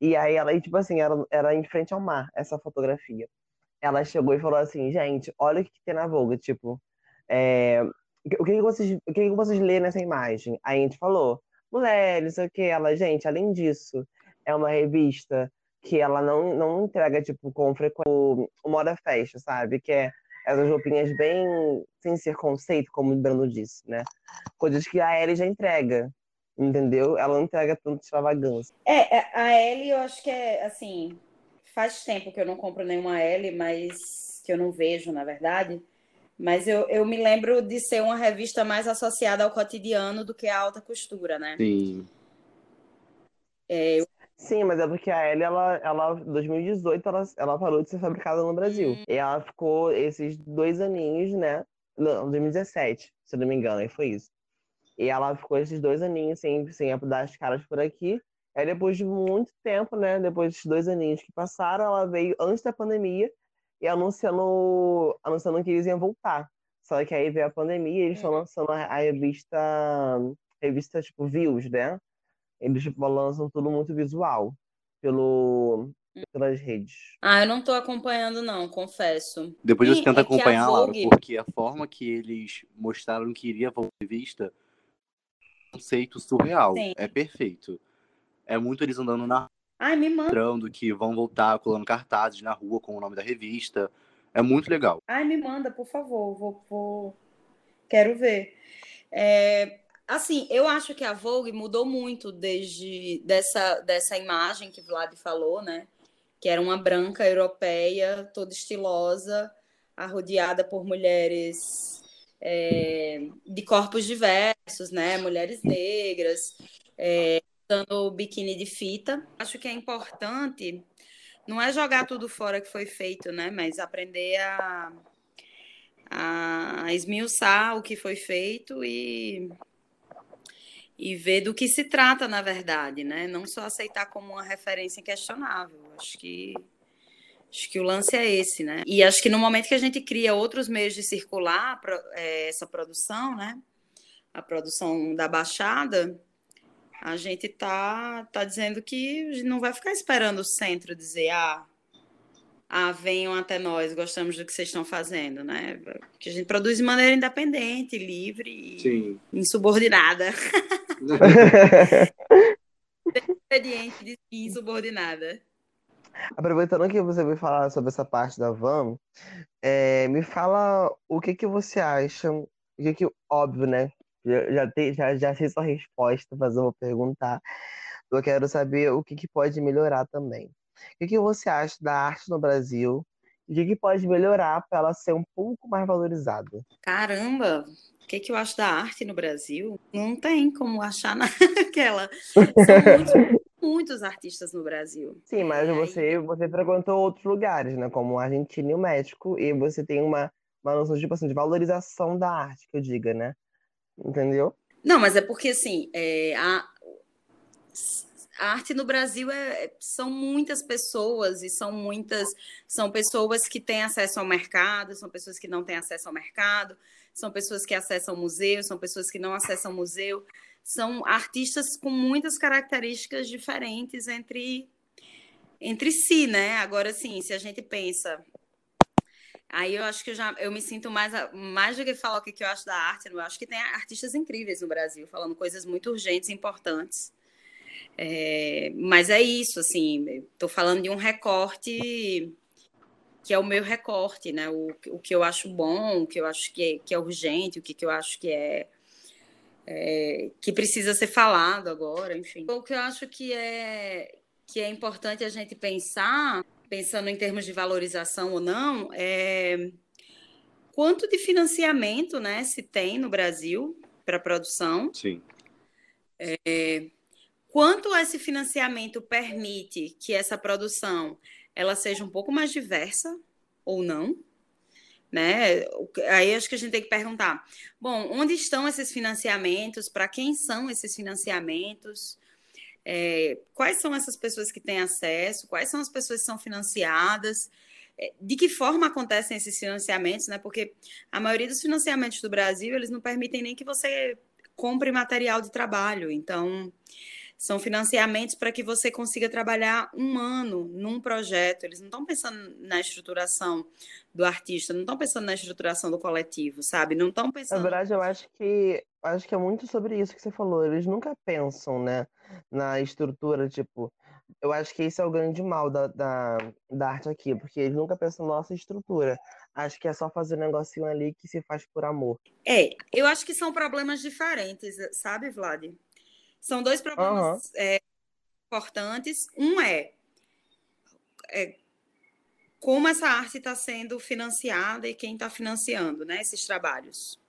E aí ela, e, tipo assim, era, era em frente ao mar, essa fotografia ela chegou e falou assim, gente, olha o que, que tem na Vogue, tipo, é, o que, que vocês, o que, que vocês lêem nessa imagem? Aí a gente falou, mulher, não sei o que, ela, gente, além disso, é uma revista que ela não, não entrega, tipo, com frequência Moda Festa, sabe? Que é essas roupinhas bem sem ser conceito, como o Brando disse, né? Coisas que a Ellie já entrega, entendeu? Ela não entrega tanto extravagância. É, é, a L eu acho que é assim, faz tempo que eu não compro nenhuma L, mas que eu não vejo, na verdade. Mas eu, eu me lembro de ser uma revista mais associada ao cotidiano do que à alta costura, né? sim. É, eu- Sim, mas é porque a Ellie, ela, ela, 2018, ela, ela parou de ser fabricada no Brasil. E ela ficou esses dois aninhos, né? Não, 2017, se eu não me engano, aí foi isso. E ela ficou esses dois aninhos sem, sem dar as caras por aqui. Aí depois de muito tempo, né? Depois desses dois aninhos que passaram, ela veio antes da pandemia e anunciando, anunciando que eles iam voltar. Só que aí veio a pandemia e eles estão lançando a, a revista, revista tipo Views, né? Eles tipo, lançam tudo muito visual pelo, pelas redes. Ah, eu não tô acompanhando, não, confesso. Depois você tenta é acompanhar, Laura, Vogue- porque a forma que eles mostraram que iria voltar a revista é um conceito surreal. Sim. É perfeito. É muito eles andando na Ai, me manda. mostrando que vão voltar colando cartazes na rua com o nome da revista. É muito legal. Ai, me manda, por favor. Vou, vou... Quero ver. É, assim, eu acho que a Vogue mudou muito desde dessa, dessa imagem que Vlad falou, né? Que era uma branca europeia, toda estilosa, arrodeada por mulheres é, de corpos diversos, né? Mulheres negras, é, usando biquíni de fita. Acho que é importante não é jogar tudo fora que foi feito, né? Mas aprender a, a esmiuçar o que foi feito e, e ver do que se trata, na verdade, né? Não só aceitar como uma referência inquestionável. Acho que acho que o lance é esse, né? E acho que no momento que a gente cria outros meios de circular é, essa produção, né? A produção da Baixada, a gente tá, tá dizendo que não vai ficar esperando o centro dizer, ah, ah, venham até nós, gostamos do que vocês estão fazendo, né? Que a gente produz de maneira independente, livre e Sim. insubordinada. *laughs* Expediente de insubordinada. Aproveitando que você veio falar sobre essa parte da van, é, me fala o que que você acha, o que que, óbvio, né? Já, já, te- já, já sei sua resposta, mas eu vou perguntar. Eu quero saber o que que pode melhorar também. O que que você acha da arte no Brasil? E o que que pode melhorar para ela ser um pouco mais valorizada? Caramba, o que, que eu acho da arte no Brasil? Não tem como achar *laughs* naquela. São muitos, *laughs* muitos artistas no Brasil. Sim, mas É, você, você frequentou outros lugares, né? Como a Argentina e o México, e você tem uma, uma noção, tipo assim, de valorização da arte, que eu diga, né? Entendeu? Não, mas é porque assim, é, a, a arte no Brasil é, é- são muitas pessoas e são muitas, são pessoas que têm acesso ao mercado, são pessoas que não têm acesso ao mercado, são pessoas que acessam museu, são pessoas que não acessam museu, são artistas com muitas características diferentes entre entre si, né? Agora sim, se a gente pensa Aí eu acho que eu já eu me sinto mais, mais do que falar o que, que eu acho da arte, eu acho que tem artistas incríveis no Brasil, falando coisas muito urgentes e importantes. É, mas é isso, assim, estou falando de um recorte que é o meu recorte, né? O, o que eu acho bom, o que eu acho que é, que é urgente, o que, que eu acho que é, é, que precisa ser falado agora, enfim. O que eu acho que é que é importante a gente pensar, pensando em termos de valorização ou não, é quanto de financiamento né, se tem no Brasil para produção. Sim. É, quanto esse financiamento permite que essa produção ela seja um pouco mais diversa ou não? Né? Aí acho que a gente tem que perguntar: bom, onde estão esses financiamentos? Para quem são esses financiamentos? É, quais são essas pessoas que têm acesso? Quais são as pessoas que são financiadas? É, de que forma acontecem esses financiamentos, né? Porque a maioria dos financiamentos do Brasil, eles não permitem nem que você compre material de trabalho. Então, são financiamentos para que você consiga trabalhar um ano num projeto. Eles não estão pensando na estruturação do artista, não estão pensando na estruturação do coletivo, sabe? Não estão pensando. Na verdade, eu acho que acho que é muito sobre isso que você falou. Eles nunca pensam, né, na estrutura, tipo, eu acho que esse é o grande mal da, da, da arte aqui, porque eles nunca pensam na nossa estrutura. Acho que é só fazer um negocinho ali que se faz por amor. É, eu acho que são problemas diferentes, sabe, Vlad? São dois problemas uhum. é, importantes. Um é, é como essa arte está sendo financiada e quem está financiando né, esses trabalhos.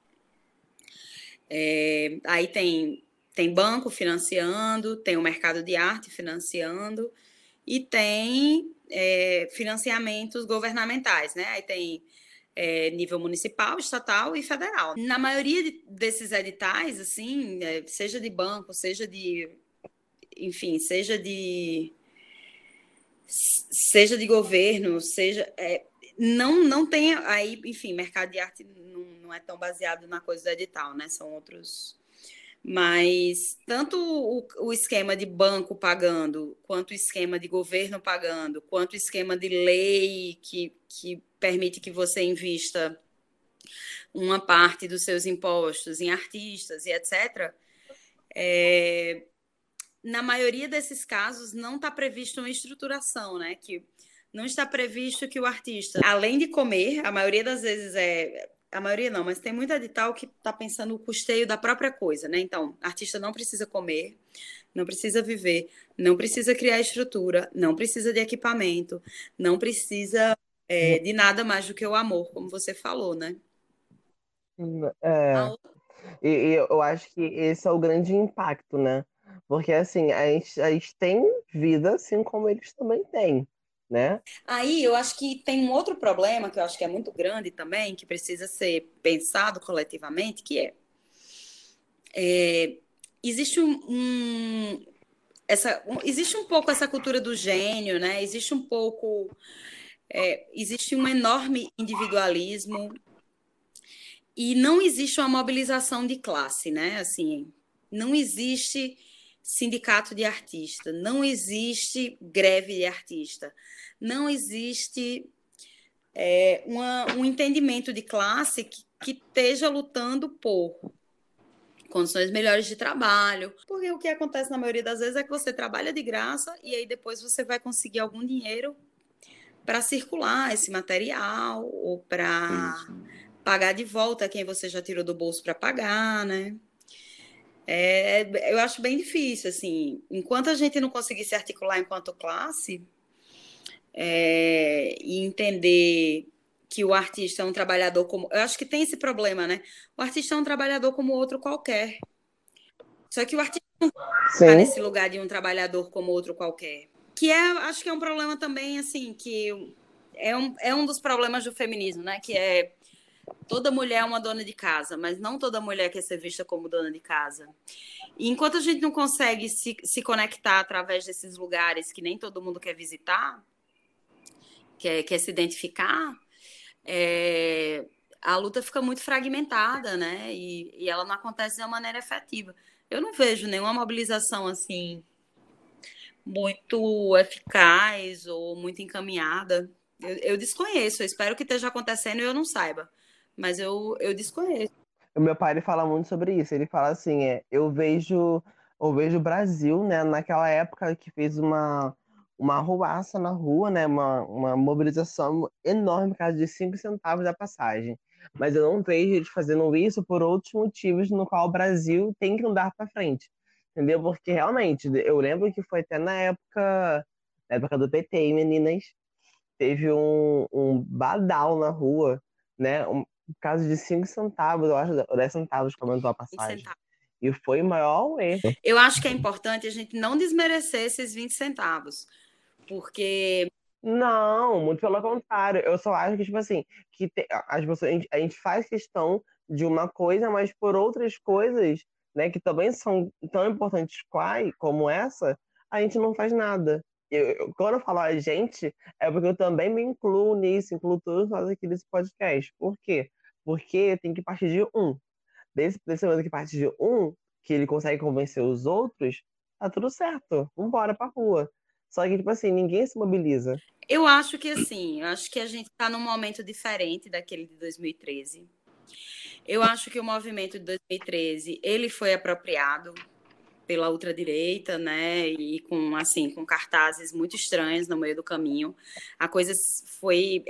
É, aí tem tem banco financiando, tem o mercado de arte financiando e tem é, financiamentos governamentais, né? Aí tem é, nível municipal, estatal e federal. Na maioria de, desses editais, assim, é, seja de banco, seja de, enfim, seja de seja de governo, seja é, não não tem aí, enfim, mercado de arte não, não é tão baseado na coisa do edital, né? São outros mas tanto o, o, esquema de banco pagando, quanto o esquema de governo pagando, quanto o esquema de lei que, que permite que você invista uma parte dos seus impostos em artistas e etc., é, na maioria desses casos não está previsto uma estruturação, né? Que não está previsto que o artista, além de comer, a maioria das vezes é a maioria não, mas tem muito edital que está pensando o custeio da própria coisa, né? Então, artista não precisa comer, não precisa viver, não precisa criar estrutura, não precisa de equipamento, não precisa é, de nada mais do que o amor, como você falou, né? É, e, e, eu acho que esse é o grande impacto, né? Porque, assim, a gente, a gente tem vida assim como eles também têm né? Aí eu acho que tem um outro problema que eu acho que é muito grande também, que precisa ser pensado coletivamente, que é, é existe um, um essa, um, existe um pouco essa cultura do gênio, né? Existe um pouco é, existe um enorme individualismo e não existe uma mobilização de classe, né? Assim, não existe sindicato de artista, não existe greve de artista, não existe é, uma, um entendimento de classe que, que esteja lutando por condições melhores de trabalho, porque o que acontece na maioria das vezes é que você trabalha de graça e aí depois você vai conseguir algum dinheiro para circular esse material ou para pagar de volta quem você já tirou do bolso para pagar, né? É, eu acho bem difícil, assim. Enquanto a gente não conseguir se articular enquanto classe é, e entender que o artista é um trabalhador como. Eu acho que tem esse problema, né? O artista é um trabalhador como outro qualquer. Só que o artista não está nesse lugar de um trabalhador como outro qualquer. Que é, acho que é um problema também, assim, que é um, é um dos problemas do feminismo, né? Que é toda mulher é uma dona de casa, mas não toda mulher quer ser vista como dona de casa. E enquanto a gente não consegue se, se conectar através desses lugares que nem todo mundo quer visitar, quer, quer se identificar, é, a luta fica muito fragmentada, né? E, e ela não acontece de uma maneira efetiva. Eu não vejo nenhuma mobilização assim muito eficaz ou muito encaminhada. Eu, eu desconheço, eu espero que esteja acontecendo e eu não saiba mas eu, eu desconheço. O meu pai ele fala muito sobre isso. Ele fala assim, é, eu vejo eu vejo o Brasil, né, naquela época que fez uma uma ruaça na rua, né, uma, uma mobilização enorme por causa de cinco centavos da passagem. Mas eu não vejo eles fazendo isso por outros motivos no qual o Brasil tem que andar para frente. Entendeu? Porque realmente, eu lembro que foi até na época, na época do PT, meninas, teve um, um badal na rua né? Causa de 5 centavos, eu acho, 10 centavos que aumentou a passagem. E foi o maior erro. Eu acho que é importante a gente não desmerecer esses 20 centavos, porque. Não, muito pelo contrário. Eu só acho que, tipo assim, que te, as pessoas, a gente, a gente faz questão de uma coisa, mas por outras coisas, né, que também são tão importantes quais, como essa, a gente não faz nada. Eu, quando eu falo a gente, é porque eu também me incluo nisso, incluo todos nós aqui nesse podcast. Por quê? Porque tem que partir de um. Desse, desse momento que parte de um, que ele consegue convencer os outros, tá tudo certo. Vambora pra rua. Só que, tipo assim, ninguém se mobiliza. Eu acho que, assim, eu acho que a gente tá num momento diferente daquele de 2013. Eu acho que o movimento de 2013, ele foi apropriado pela ultradireita, né, e com assim, com cartazes muito estranhos no meio do caminho. A coisa foi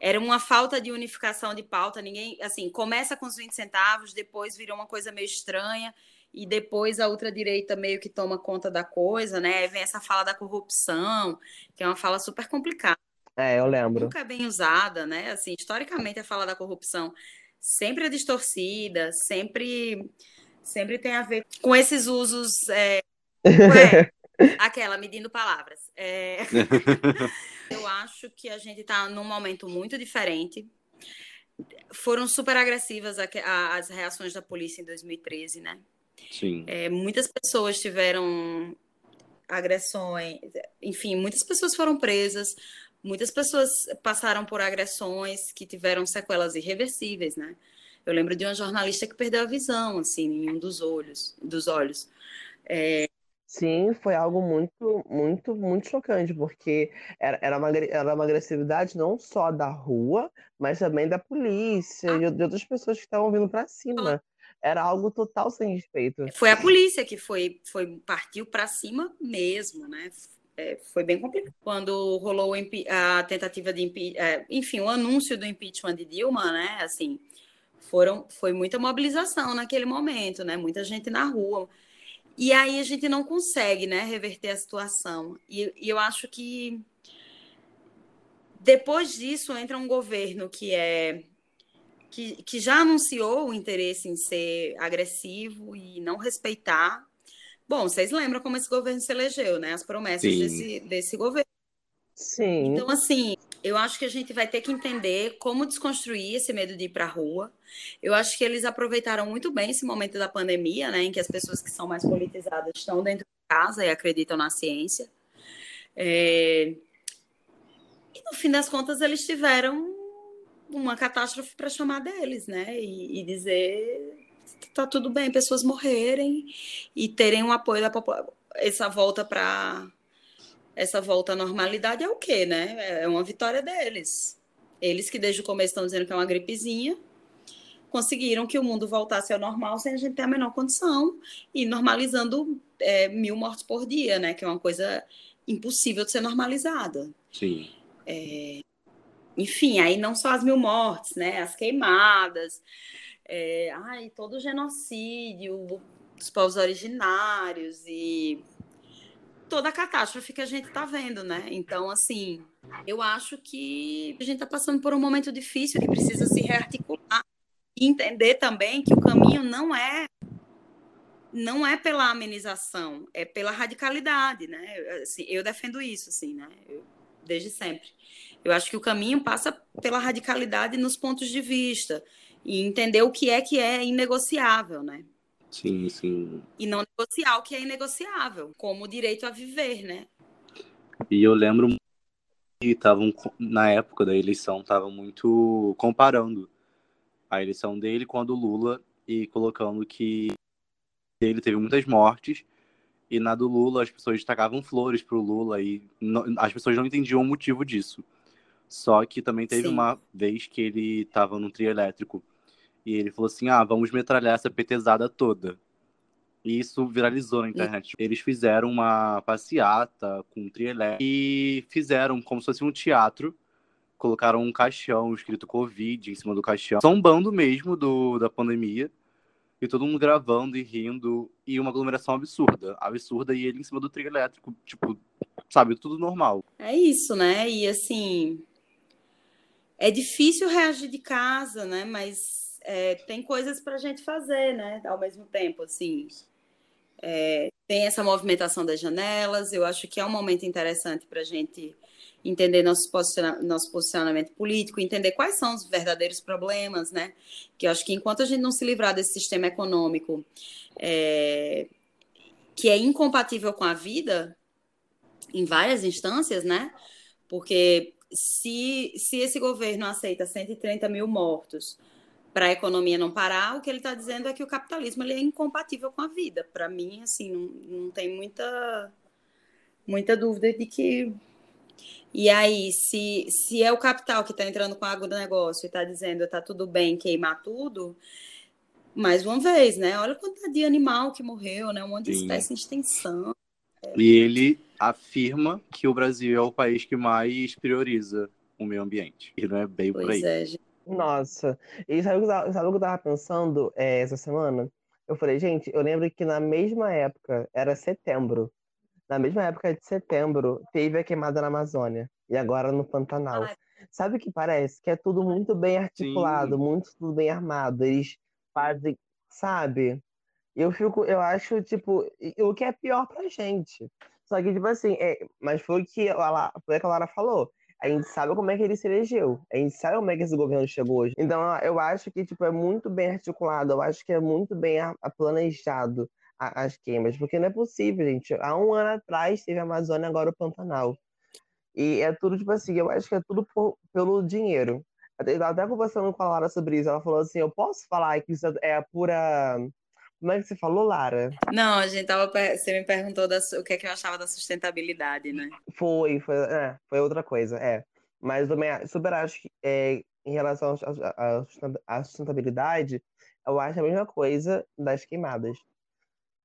era uma falta de unificação de pauta, ninguém, assim, começa com os 20 centavos, depois virou uma coisa meio estranha e depois a ultradireita meio que toma conta da coisa, né? Vem essa fala da corrupção, que é uma fala super complicada. É, eu lembro. Nunca é bem usada, né? Assim, historicamente a fala da corrupção sempre é distorcida, sempre sempre tem a ver com esses usos. É, *laughs* ué, aquela, medindo palavras. É, *laughs* eu acho que a gente está num momento muito diferente. Foram super agressivas as reações da polícia em 2013, né? Sim. É, muitas pessoas tiveram agressões, enfim, muitas pessoas foram presas, muitas pessoas passaram por agressões que tiveram sequelas irreversíveis, né? Eu lembro de uma jornalista que perdeu a visão, assim, em um dos olhos, dos olhos. É... Sim, foi algo muito, muito, muito chocante, porque era, era, uma, era uma agressividade não só da rua, mas também da polícia e de outras pessoas que estavam vindo para cima. Era algo total sem respeito. Foi a polícia que foi, foi partiu para cima mesmo, né? É, foi bem complicado. Quando rolou a tentativa de, é, enfim, o anúncio do impeachment de Dilma, né? Assim, foram, foi muita mobilização naquele momento, né? Muita gente na rua. E aí a gente não consegue, né, reverter a situação. E, e eu acho que depois disso entra um governo que é que, que já anunciou o interesse em ser agressivo e não respeitar. Bom, vocês lembram como esse governo se elegeu, né? As promessas desse, desse governo. Sim. Então, assim, eu acho que a gente vai ter que entender como desconstruir esse medo de ir para a rua. Eu acho que eles aproveitaram muito bem esse momento da pandemia, né, em que as pessoas que são mais politizadas estão dentro de casa e acreditam na ciência. É... E no fim das contas, eles tiveram uma catástrofe para chamar deles, né, e, e dizer tá tudo bem, pessoas morrerem e terem o um apoio da população. Essa volta para essa volta à normalidade é o quê, né? É uma vitória deles. Eles que desde o começo estão dizendo que é uma gripezinha, conseguiram que o mundo voltasse ao normal sem a gente ter a menor condição e normalizando é, mil mortes por dia, né? Que é uma coisa impossível de ser normalizada. Sim. É, enfim, aí não só as mil mortes, né? As queimadas, é, ai, todo o genocídio dos povos originários e toda a catástrofe que a gente está vendo, né? Então, assim, eu acho que a gente está passando por um momento difícil que precisa se rearticular e entender também que o caminho não é não é pela amenização, é pela radicalidade, né? Assim, eu defendo isso, assim, né? Eu, desde sempre. Eu acho que o caminho passa pela radicalidade nos pontos de vista e entender o que é que é inegociável, né? Sim, sim. E não negociar o que é inegociável, como o direito a viver, né? E eu lembro que estavam, na época da eleição, estavam muito comparando a eleição dele com a do Lula e colocando que ele teve muitas mortes e na do Lula as pessoas destacavam flores pro Lula e não, as pessoas não entendiam o motivo disso. Só que também teve Sim. uma vez que ele estava num trio elétrico e ele falou assim: ah, vamos metralhar essa petezada toda. E isso viralizou na internet. E... Eles fizeram uma passeata com um trio elétrico e fizeram como se fosse um teatro. Colocaram um caixão escrito Covid em cima do caixão, zombando mesmo do, da pandemia. E todo mundo gravando e rindo. E uma aglomeração absurda. Absurda. E ele em cima do trio elétrico. Tipo, sabe, tudo normal. É isso, né? E assim, é difícil reagir de casa, né? Mas é, tem coisas para a gente fazer, né? Ao mesmo tempo, assim. É, tem essa movimentação das janelas. Eu acho que é um momento interessante para a gente entender nosso, posiciona nosso posicionamento político, entender quais são os verdadeiros problemas, né? Que eu acho que enquanto a gente não se livrar desse sistema econômico é, que é incompatível com a vida, em várias instâncias, né? Porque se, se esse governo aceita 130 mil mortos para a economia não parar, o que ele está dizendo é que o capitalismo ele é incompatível com a vida. Para mim, assim, não, não tem muita, muita dúvida de que. E aí, se, se é o capital que está entrando com a água do negócio e está dizendo está tudo bem queimar tudo, mais uma vez, né? Olha quantidade de animal que morreu, né? Um monte de Sim. espécie em extinção. E ele afirma que o Brasil é o país que mais prioriza o meio ambiente. E não é bem pois por aí. É, gente. Nossa, e sabe o que eu tava pensando é, essa semana? Eu falei, gente, eu lembro que na mesma época, era setembro, na mesma época de setembro, teve a queimada na Amazônia, e agora no Pantanal. Ai. Sabe o que parece? Que é tudo muito bem articulado, Sim. muito tudo bem armado. Eles fazem, sabe? Eu fico, eu acho, tipo, o que é pior pra gente. Só que, tipo assim, é, mas foi o que foi o que a Lara falou. A gente sabe como é que ele se elegeu. A gente sabe como é que esse governo chegou hoje. Então, eu acho que, tipo, é muito bem articulado. Eu acho que é muito bem planejado as queimas. Porque não é possível, gente. Há um ano atrás teve a Amazônia, agora o Pantanal. E é tudo, tipo assim, eu acho que é tudo por, pelo dinheiro. Estava até conversando com a Lara sobre isso. Ela falou assim: eu posso falar que isso é a pura. Como é que você falou, Lara? Não, a gente tava. Você me perguntou da... o que, é que eu achava da sustentabilidade, né? Foi, foi, é, foi outra coisa, é. Mas também super acho que é, em relação à sustentabilidade, eu acho a mesma coisa das queimadas.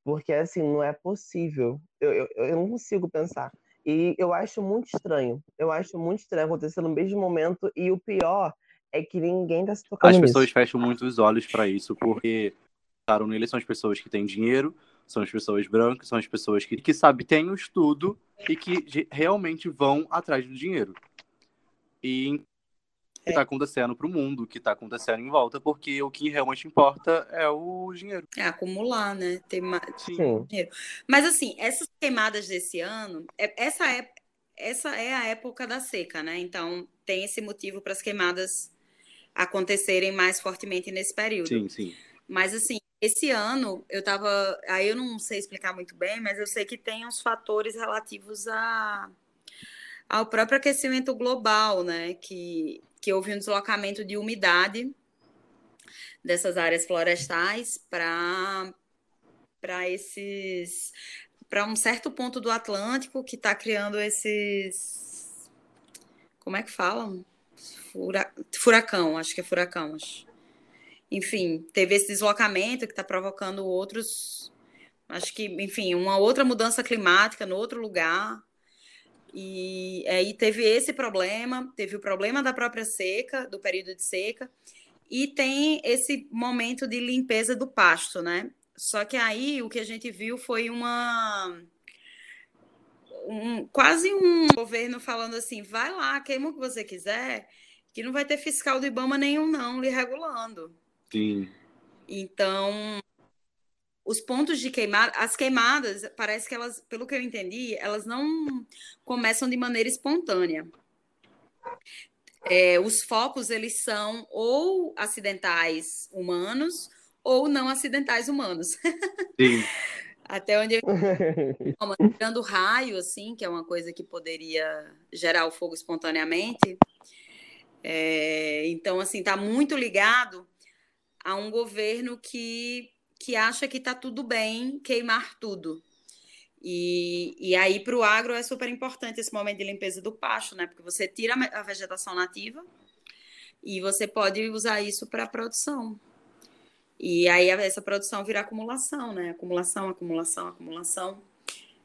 Porque assim, não é possível. Eu, eu, eu não consigo pensar. E eu acho muito estranho. Eu acho muito estranho acontecer no mesmo momento. E o pior é que ninguém tá se tocando As nisso. pessoas fecham muito os olhos para isso, porque estaram nele são as pessoas que têm dinheiro, são as pessoas brancas, são as pessoas que, que sabe, têm o estudo e que realmente vão atrás do dinheiro. E que está acontecendo para o mundo, o que está acontecendo em volta, porque o que realmente importa é o dinheiro. É acumular, né? Ter mais dinheiro. Mas assim, essas queimadas desse ano, é, essa é, essa é a época da seca, né? Então tem esse motivo para as queimadas acontecerem mais fortemente nesse período. Sim, sim. Mas assim, esse ano eu tava, aí eu não sei explicar muito bem, mas eu sei que tem uns fatores relativos a ao próprio aquecimento global, né, que que houve um deslocamento de umidade dessas áreas florestais para para esses para um certo ponto do Atlântico que está criando esses como é que falam Fura... Furacão, acho que é furacão. Acho. Enfim, teve esse deslocamento que está provocando outros. Acho que, enfim, uma outra mudança climática no outro lugar. E aí teve esse problema, teve o problema da própria seca, do período de seca, e tem esse momento de limpeza do pasto, né? Só que aí o que a gente viu foi uma um, quase um governo falando assim, vai lá, queima o que você quiser, que não vai ter fiscal do IBAMA nenhum, não, lhe regulando. Sim. Então, os pontos de queimada, as queimadas, parece que elas, pelo que eu entendi, elas não começam de maneira espontânea. É, os focos, eles são ou acidentais humanos ou não acidentais humanos. *laughs* Sim. Até onde eu... *laughs* tirando raio, assim, que é uma coisa que poderia gerar o fogo espontaneamente, é, então, assim, está muito ligado a um governo que, que acha que está tudo bem queimar tudo. E, e aí, para o agro, é super importante esse momento de limpeza do pasto, né? Porque você tira a vegetação nativa e você pode usar isso para produção. E aí, essa produção vira acumulação, né? Acumulação, acumulação, acumulação.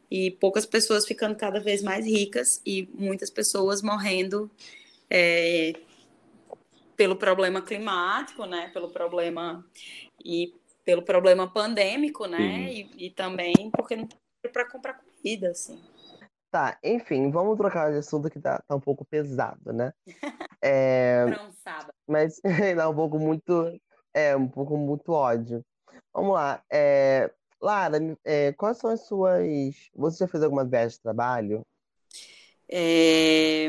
E poucas pessoas ficando cada vez mais ricas e muitas pessoas morrendo é, pelo problema climático, né? Pelo problema e pelo problema pandêmico, né? E, e, também porque não tem para comprar comida, assim. Tá, enfim, vamos trocar de assunto que tá, tá um pouco pesado, né? *laughs* É, um sábado. mas *laughs* dá um pouco muito. É, um pouco muito ódio. Vamos lá. É, Lara, é, quais são as suas. Você já fez alguma viagem de trabalho? É,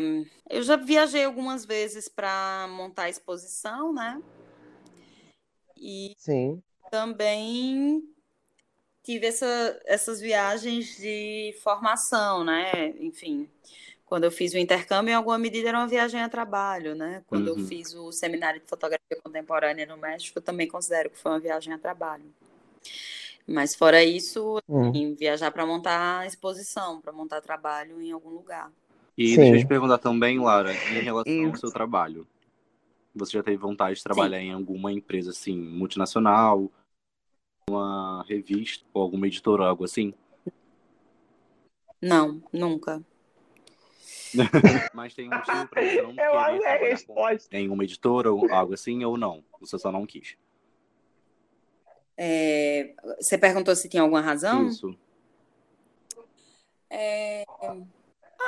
eu já viajei algumas vezes para montar a exposição, né? E Sim. também tive essa, essas viagens de formação, né? Enfim, quando eu fiz o intercâmbio, em alguma medida era uma viagem a trabalho, né? Quando eu Uhum. fiz o seminário de fotografia contemporânea no México, eu também considero que foi uma viagem a trabalho. Mas fora isso, Hum. em viajar para montar exposição, para montar trabalho em algum lugar. E Sim. deixa eu te perguntar também, Lara, em relação ao Isso. seu trabalho. Você já teve vontade de trabalhar em alguma empresa assim, multinacional, uma revista ou alguma editora, algo assim? Não, nunca. *laughs* Mas tem um motivo pra você não *laughs* Eu querer amei a resposta. em uma editora ou algo assim, ou não? Você só não quis. É, você perguntou se tinha alguma razão? Isso. Ah,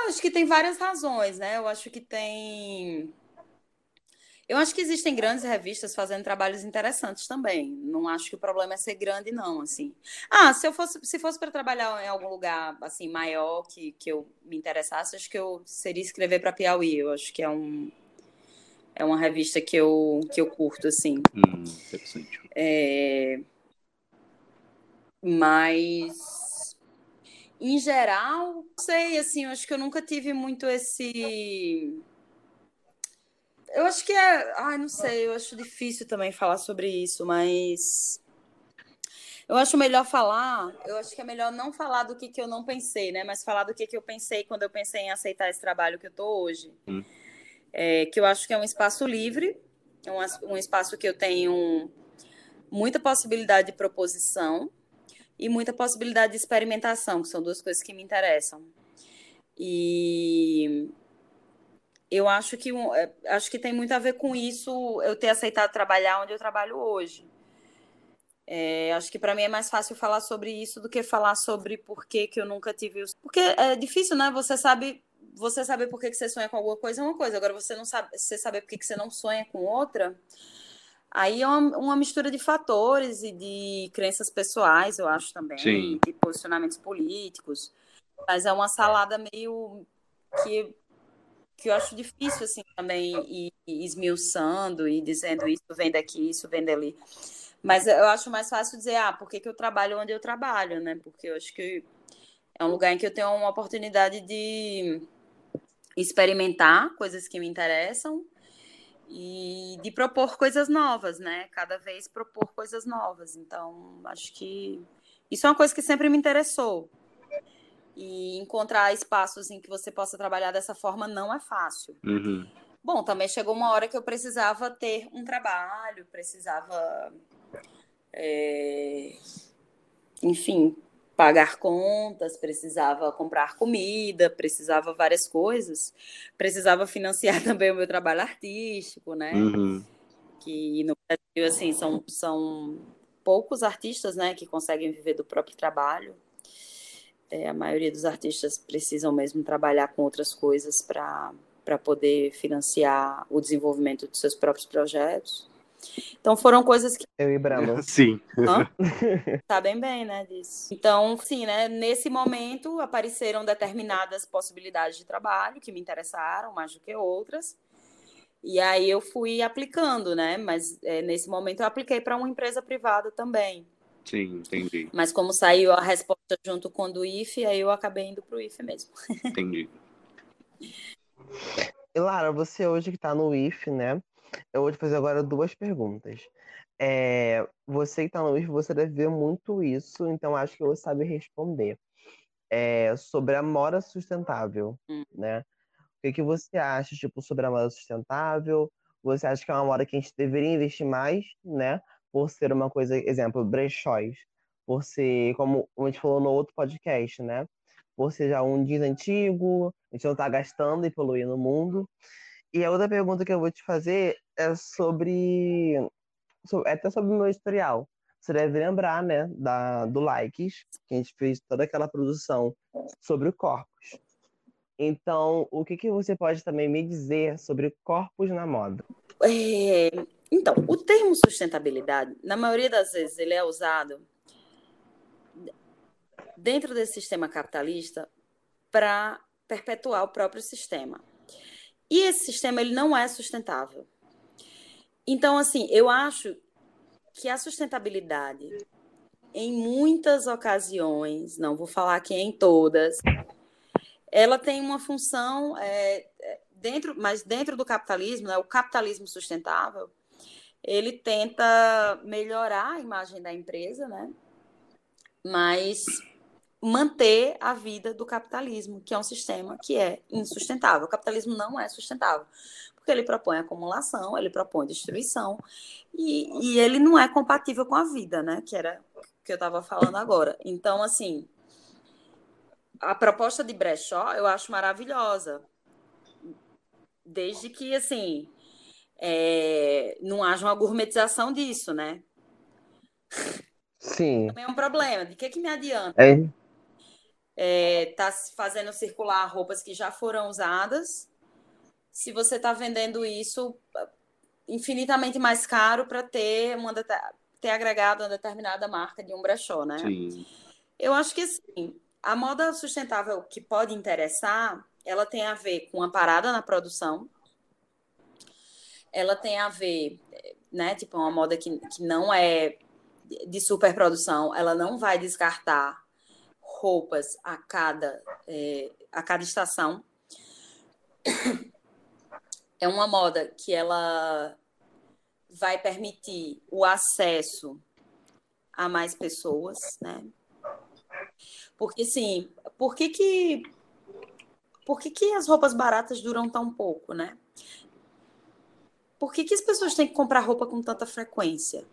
acho que tem várias razões, né? Eu acho que tem. Eu acho que existem grandes revistas fazendo trabalhos interessantes também. Não acho que o problema é ser grande, não, assim. Ah, se eu fosse, se fosse para trabalhar em algum lugar assim maior que, que eu me interessasse, acho que eu seria escrever para Piauí. Eu acho que é um é uma revista que eu que eu curto assim. Hum, interessante. É, Mas, em geral, não sei, assim, eu acho que eu nunca tive muito esse. Eu acho que é. Ai, não sei, eu acho difícil também falar sobre isso, mas. Eu acho melhor falar, eu acho que é melhor não falar do que, que eu não pensei, né? Mas falar do que, que eu pensei quando eu pensei em aceitar esse trabalho que eu tô hoje. Hum. É, que eu acho que é um espaço livre, é um, um espaço que eu tenho muita possibilidade de proposição e muita possibilidade de experimentação, que são duas coisas que me interessam. E eu acho que é, acho que tem muito a ver com isso eu ter aceitado trabalhar onde eu trabalho hoje. É, acho que para mim é mais fácil falar sobre isso do que falar sobre por que, que eu nunca tive os... Porque é difícil, né? Você sabe, você saber por que, que você sonha com alguma coisa é uma coisa, agora você não sabe, você saber por que, que você não sonha com outra, aí é uma, uma mistura de fatores e de crenças pessoais, eu acho também, Sim. de posicionamentos políticos. Mas é uma salada meio que que eu acho difícil assim também ir, ir esmiuçando e dizendo isso vem daqui, isso vem dali. Mas eu acho mais fácil dizer, ah, por que, que eu trabalho onde eu trabalho, né? Porque eu acho que é um lugar em que eu tenho uma oportunidade de experimentar coisas que me interessam e de propor coisas novas, né? Cada vez propor coisas novas. Então, acho que isso é uma coisa que sempre me interessou. E encontrar espaços em que você possa trabalhar dessa forma não é fácil. Uhum. Bom, também chegou uma hora que eu precisava ter um trabalho, precisava, é, enfim, pagar contas, precisava comprar comida, precisava várias coisas, precisava financiar *laughs* também o meu trabalho artístico, né? Uhum. Que no Brasil, assim, são, são poucos artistas, né, que conseguem viver do próprio trabalho. É, a maioria dos artistas precisam mesmo trabalhar com outras coisas para para poder financiar o desenvolvimento dos seus próprios projetos. Então foram coisas que Eu e Brandon. *laughs* Sim. sabem *laughs* bem, né, disso. Então, sim, né, nesse momento apareceram determinadas possibilidades de trabalho que me interessaram mais do que outras. E aí eu fui aplicando, né? Mas é, nesse momento eu apliquei para uma empresa privada também. Sim, entendi. Mas como saiu a resposta junto com o do IFE, aí eu acabei indo para o IFE mesmo. Entendi. E *laughs* Lara, você hoje que tá no IF, né? Eu vou te fazer agora duas perguntas. É, você que tá no você deve ver muito isso, então acho que você sabe responder. É, sobre a moda sustentável, Hum. né? O que que você acha, tipo, sobre a moda sustentável? Você acha que é uma moda que a gente deveria investir mais, né? Por ser uma coisa, exemplo, brechóis, por ser, como a gente falou no outro podcast, né? Por ser já um jeans antigo, a gente não tá gastando e poluindo o mundo. E a outra pergunta que eu vou te fazer é sobre, sobre é até sobre o meu historial. Você deve lembrar, né, da, do Likes, que a gente fez toda aquela produção sobre o Corpus. Então, o que, que você pode também me dizer sobre corpos na moda? É, então, o termo sustentabilidade, na maioria das vezes, ele é usado dentro desse sistema capitalista para perpetuar o próprio sistema. E esse sistema ele não é sustentável. Então, assim, eu acho que a sustentabilidade, em muitas ocasiões, não vou falar que em todas, ela tem uma função é, dentro, mas dentro do capitalismo, né, o capitalismo sustentável, ele tenta melhorar a imagem da empresa, né? Mas manter a vida do capitalismo, que é um sistema que é insustentável. O capitalismo não é sustentável, porque ele propõe acumulação, ele propõe destruição, e, e ele não é compatível com a vida, né? Que era o que eu estava falando agora. Então, assim, a proposta de brechó eu acho maravilhosa. Desde que, assim, é, não haja uma gourmetização disso, né? Sim. Também é um problema. De que, que me adianta? É. É, tá fazendo circular roupas que já foram usadas, se você está vendendo isso infinitamente mais caro para ter, uma, ter agregado uma determinada marca de um brechó, né? Sim. Eu acho que, assim, a moda sustentável que pode interessar, ela tem a ver com a parada na produção, ela tem a ver, né, tipo, uma moda que, que não é de superprodução, ela não vai descartar roupas a cada, é, a cada estação. É uma moda que ela vai permitir o acesso a mais pessoas, né? Porque, sim, por que que, por que que as roupas baratas duram tão pouco, né? Por que que as pessoas têm que comprar roupa com tanta frequência?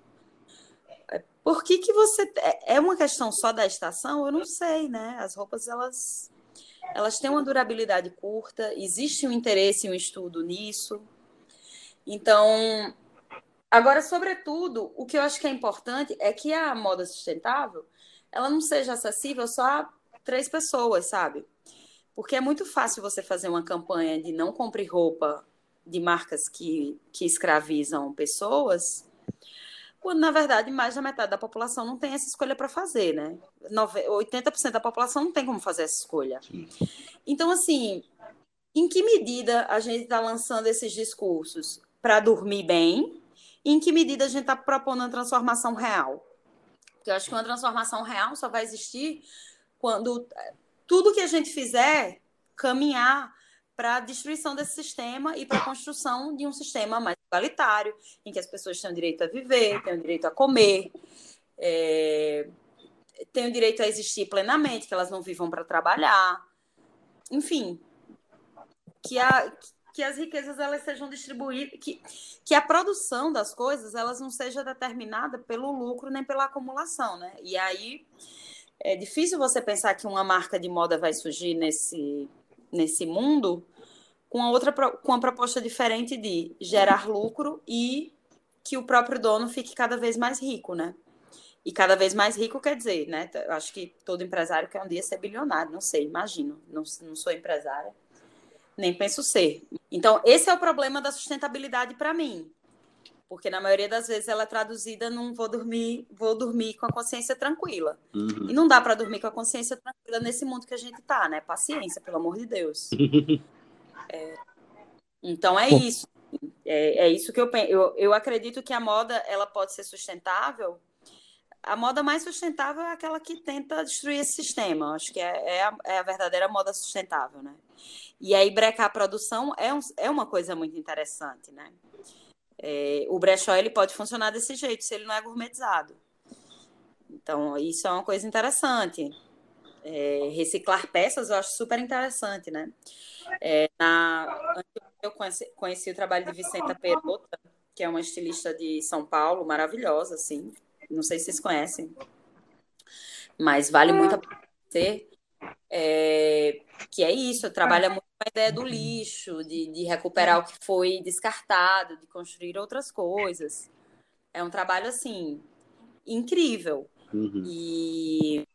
Por que que você... É, é uma questão só da estação? Eu não sei, né? As roupas, elas, elas têm uma durabilidade curta, existe um interesse e um estudo nisso. Então, agora, sobretudo, o que eu acho que é importante é que a moda sustentável ela não seja acessível só a três pessoas, sabe? Porque é muito fácil você fazer uma campanha de não compre roupa de marcas que, que escravizam pessoas, quando, na verdade, mais da metade da população não tem essa escolha para fazer, né? 80% da população não tem como fazer essa escolha. Sim. Então, assim, em que medida a gente está lançando esses discursos para dormir bem? E em que medida a gente está propondo uma transformação real? Porque eu acho que uma transformação real só vai existir quando é, tudo que a gente fizer caminhar para a destruição desse sistema e para a construção de um sistema mais igualitário, em que as pessoas tenham direito a viver, tenham direito a comer, é, tenham direito a existir plenamente, que elas não vivam para trabalhar, enfim, que a, que as riquezas elas sejam distribuídas, que, que a produção das coisas elas não seja determinada pelo lucro nem pela acumulação, né? E aí é difícil você pensar que uma marca de moda vai surgir nesse, nesse mundo com a outra com uma proposta diferente de gerar lucro e que o próprio dono fique cada vez mais rico, né? E cada vez mais rico quer dizer, né? Eu acho que todo empresário quer um dia ser bilionário, não sei, imagino. Não, não sou empresária nem penso ser. Então, esse é o problema da sustentabilidade para mim. Porque na maioria das vezes ela é traduzida num vou dormir, vou dormir com a consciência tranquila. Uhum. E não dá para dormir com a consciência tranquila nesse mundo que a gente tá, né? Paciência, pelo amor de Deus. *laughs* é, então é isso. É, é, isso que eu penso. Eu, eu acredito que a moda ela pode ser sustentável. A moda mais sustentável é aquela que tenta destruir esse sistema. Acho que é, é, a, é a verdadeira moda sustentável, né? E aí, brecar a produção é, um, é uma coisa muito interessante, né? É, o brechó ele pode funcionar desse jeito, se ele não é gourmetizado. Então, isso é uma coisa interessante. É, reciclar peças eu acho super interessante, né? É, na, eu conheci, conheci, o trabalho de Vicenta Perota, que é uma estilista de São Paulo, maravilhosa, assim. Não sei se vocês conhecem, mas vale muito a pena conhecer. É, que é isso, trabalha muito a ideia do lixo, de, de recuperar o que foi descartado, de construir outras coisas. É um trabalho, assim, incrível. Uhum. E,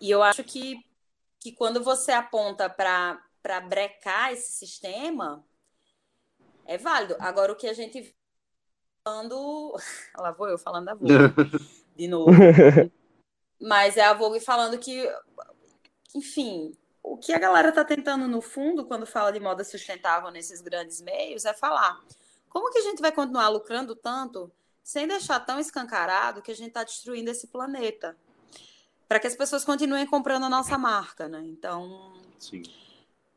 e eu acho que, que quando você aponta para para brecar esse sistema, é válido. Agora, o que a gente falando. *laughs* Lá vou eu falando da Vogue. *laughs* de novo. *laughs* Mas é a Vogue falando que, enfim, o que a galera está tentando, no fundo, quando fala de moda sustentável nesses grandes meios, é falar como que a gente vai continuar lucrando tanto sem deixar tão escancarado que a gente está destruindo esse planeta. Para que as pessoas continuem comprando a nossa marca, né? Então, Sim.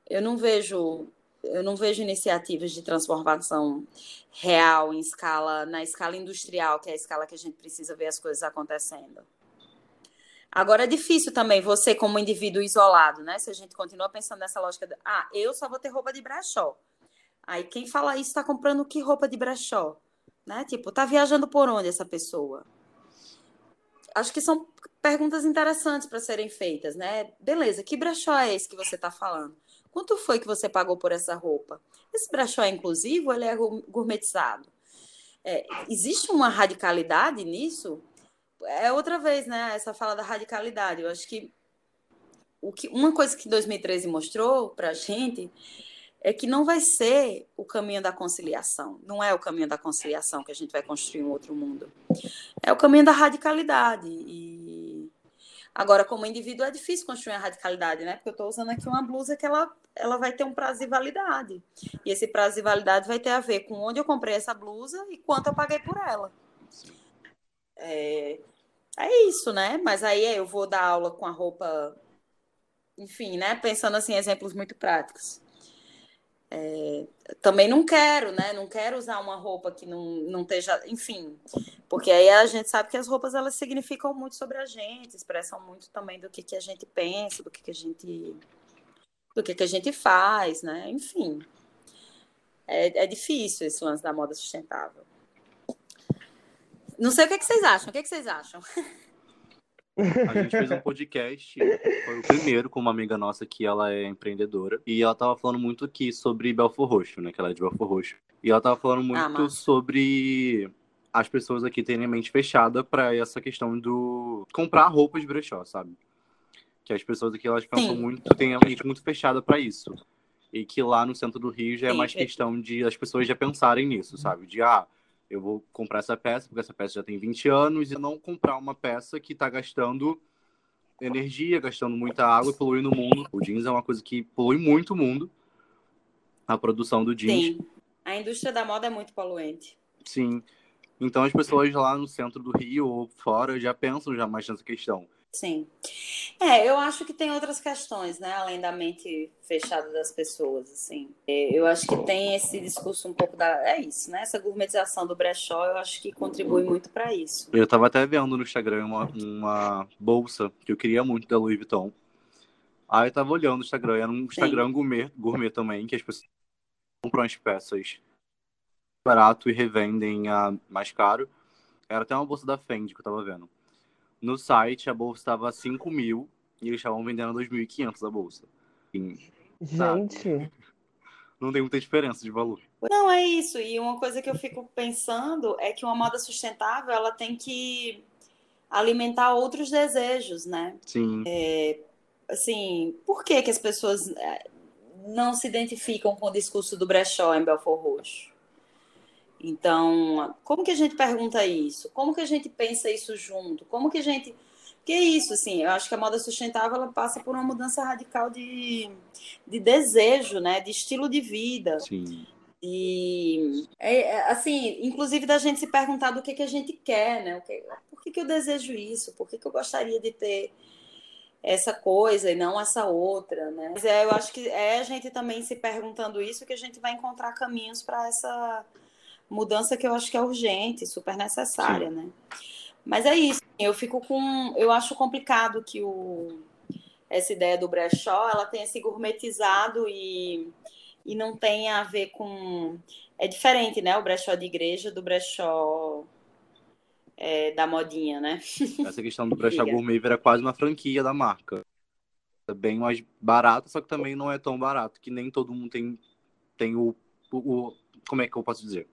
eu não vejo eu não vejo iniciativas de transformação real em escala, na escala industrial, que é a escala que a gente precisa ver as coisas acontecendo. Agora é difícil também você, como indivíduo isolado, né? Se a gente continua pensando nessa lógica de, ah, eu só vou ter roupa de brechó. Aí quem fala isso está comprando que roupa de brechó? Né? Tipo, tá viajando por onde essa pessoa? Acho que são perguntas interessantes para serem feitas, né? Beleza, que brechó é esse que você está falando? Quanto foi que você pagou por essa roupa? Esse brechó é inclusivo ou ele é gourmetizado? É, existe uma radicalidade nisso? É outra vez, né? Essa fala da radicalidade. Eu acho que, o que uma coisa que 2013 mostrou para a gente é que não vai ser o caminho da conciliação. Não é o caminho da conciliação que a gente vai construir um outro mundo. É o caminho da radicalidade. E agora, como indivíduo, é difícil construir a radicalidade, né? Porque eu estou usando aqui uma blusa que ela, ela vai ter um prazo de validade. E esse prazo de validade vai ter a ver com onde eu comprei essa blusa e quanto eu paguei por ela. É, é isso, né? Mas aí eu vou dar aula com a roupa, enfim, né? Pensando assim, exemplos muito práticos. É, também não quero, né? Não quero usar uma roupa que não, não esteja, enfim, porque aí a gente sabe que as roupas elas significam muito sobre a gente, expressam muito também do que, que a gente pensa, do que, que a gente do que, que a gente faz, né? Enfim, é, é difícil esse lance da moda sustentável. Não sei o que, que vocês acham. O que, que vocês acham? A gente fez um podcast, foi o primeiro com uma amiga nossa que ela é empreendedora. E ela tava falando muito aqui sobre Belfor Roxo, né? Que ela é de Belfor Roxo. E ela tava falando muito ah, sobre as pessoas aqui terem a mente fechada para essa questão do comprar roupas de brechó, sabe? Que as pessoas aqui elas pensam Sim. muito, têm a mente muito fechada para isso. E que lá no centro do Rio já é mais questão de as pessoas já pensarem nisso, sabe? De ah, eu vou comprar essa peça, porque essa peça já tem 20 anos, e não comprar uma peça que está gastando energia, gastando muita água e poluindo o mundo. O jeans é uma coisa que polui muito o mundo, a produção do jeans. Sim, a indústria da moda é muito poluente. Sim, então as pessoas lá no centro do Rio ou fora já pensam já mais nessa questão. Sim. É, eu acho que tem outras questões, né? Além da mente fechada das pessoas, assim. É, eu acho que tem esse discurso um pouco da... É isso, né? Essa gourmetização do brechó, eu acho que contribui muito para isso. Eu tava até vendo no Instagram uma, uma bolsa que eu queria muito da Louis Vuitton. Aí eu tava olhando o Instagram, era um Instagram gourmet, gourmet também, que as pessoas compram as peças barato e revendem a mais caro. Era até uma bolsa da Fendi que eu tava vendo. No site, a bolsa estava 5 mil e eles estavam vendendo 2.500 a bolsa. Gente. *laughs* Não tem muita diferença de valor. Não, é isso. E uma coisa que eu fico pensando é que uma moda sustentável ela tem que alimentar outros desejos, né? Sim. É, assim, por que, que as pessoas é, não se identificam com o discurso do brechó em Belfort Roxo? Então, como que a gente pergunta isso? Como que a gente pensa isso junto? Como que a gente. Que é isso, assim, eu acho que a moda sustentável ela passa por uma mudança radical de, de desejo, né? De estilo de vida. Sim. E, é, é, assim, inclusive da gente se perguntar do que, que a gente quer, né? Por que, que eu desejo isso? Por que, que eu gostaria de ter essa coisa e não essa outra, né? Mas é, eu acho que é a gente também se perguntando isso que a gente vai encontrar caminhos para essa mudança que eu acho que é urgente, super necessária, Sim. né? Mas é isso. Eu fico com, eu acho complicado que o essa ideia do brechó, ela tenha se gourmetizado e e não tem a ver com é diferente, né? O brechó de igreja do brechó é, da modinha, né? *laughs* Essa questão do brechó gourmet vira quase uma franquia da marca. É bem mais barato, só que também não é tão barato, que nem todo mundo tem, tem o, o, o como é que eu posso dizer?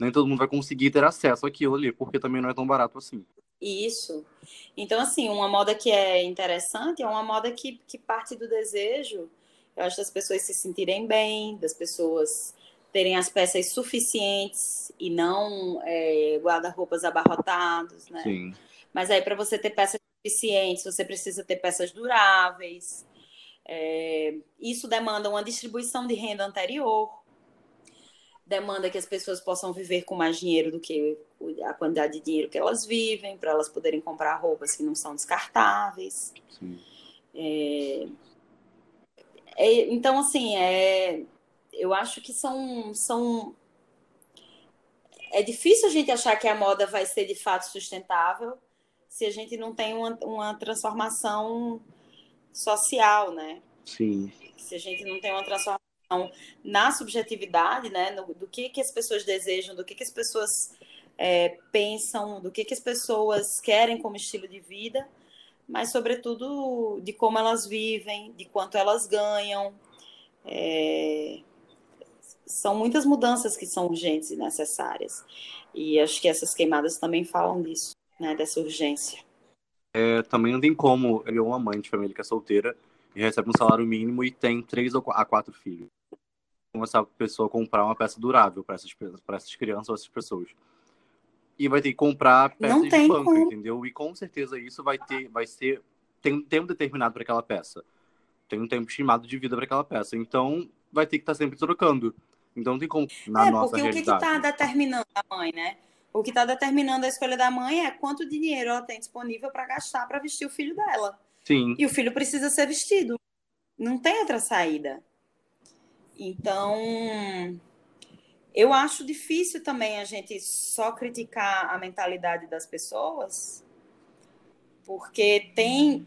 Nem todo mundo vai conseguir ter acesso àquilo ali, porque também não é tão barato assim. Isso. Então, assim, uma moda que é interessante é uma moda que, que parte do desejo. Eu acho das pessoas se sentirem bem, das pessoas terem as peças suficientes e não é, guarda-roupas abarrotados, né? Sim. Mas aí, para você ter peças suficientes, você precisa ter peças duráveis. É, isso demanda uma distribuição de renda anterior, demanda que as pessoas possam viver com mais dinheiro do que a quantidade de dinheiro que elas vivem, para elas poderem comprar roupas que não são descartáveis. É, é, então, assim, é, eu acho que são, são. É difícil a gente achar que a moda vai ser de fato sustentável se a gente não tem uma, uma transformação social, né? Sim. Se a gente não tem uma transformação na subjetividade, né, no, do que, que as pessoas desejam, do que, que as pessoas é, pensam, do que, que as pessoas querem como estilo de vida, mas, sobretudo, de como elas vivem, de quanto elas ganham. É, são muitas mudanças que são urgentes e necessárias. E acho que essas queimadas também falam disso, né, dessa urgência. É, também não tem como eu uma mãe de família que é solteira e recebe um salário mínimo e tem três a quatro filhos essa pessoa comprar uma peça durável para essas, essas crianças ou essas pessoas. E vai ter que comprar peças de banco, como. entendeu? E com certeza isso vai ter, vai ser, tem um tempo determinado para aquela peça. Tem um tempo estimado de vida para aquela peça. Então, vai ter que estar tá sempre trocando. Então, tem como na é, nossa porque realidade. o que está determinando a mãe, né? O que está determinando a escolha da mãe é quanto dinheiro ela tem disponível para gastar para vestir o filho dela. Sim. E o filho precisa ser vestido. Não tem outra saída. Então, eu acho difícil também a gente só criticar a mentalidade das pessoas, porque tem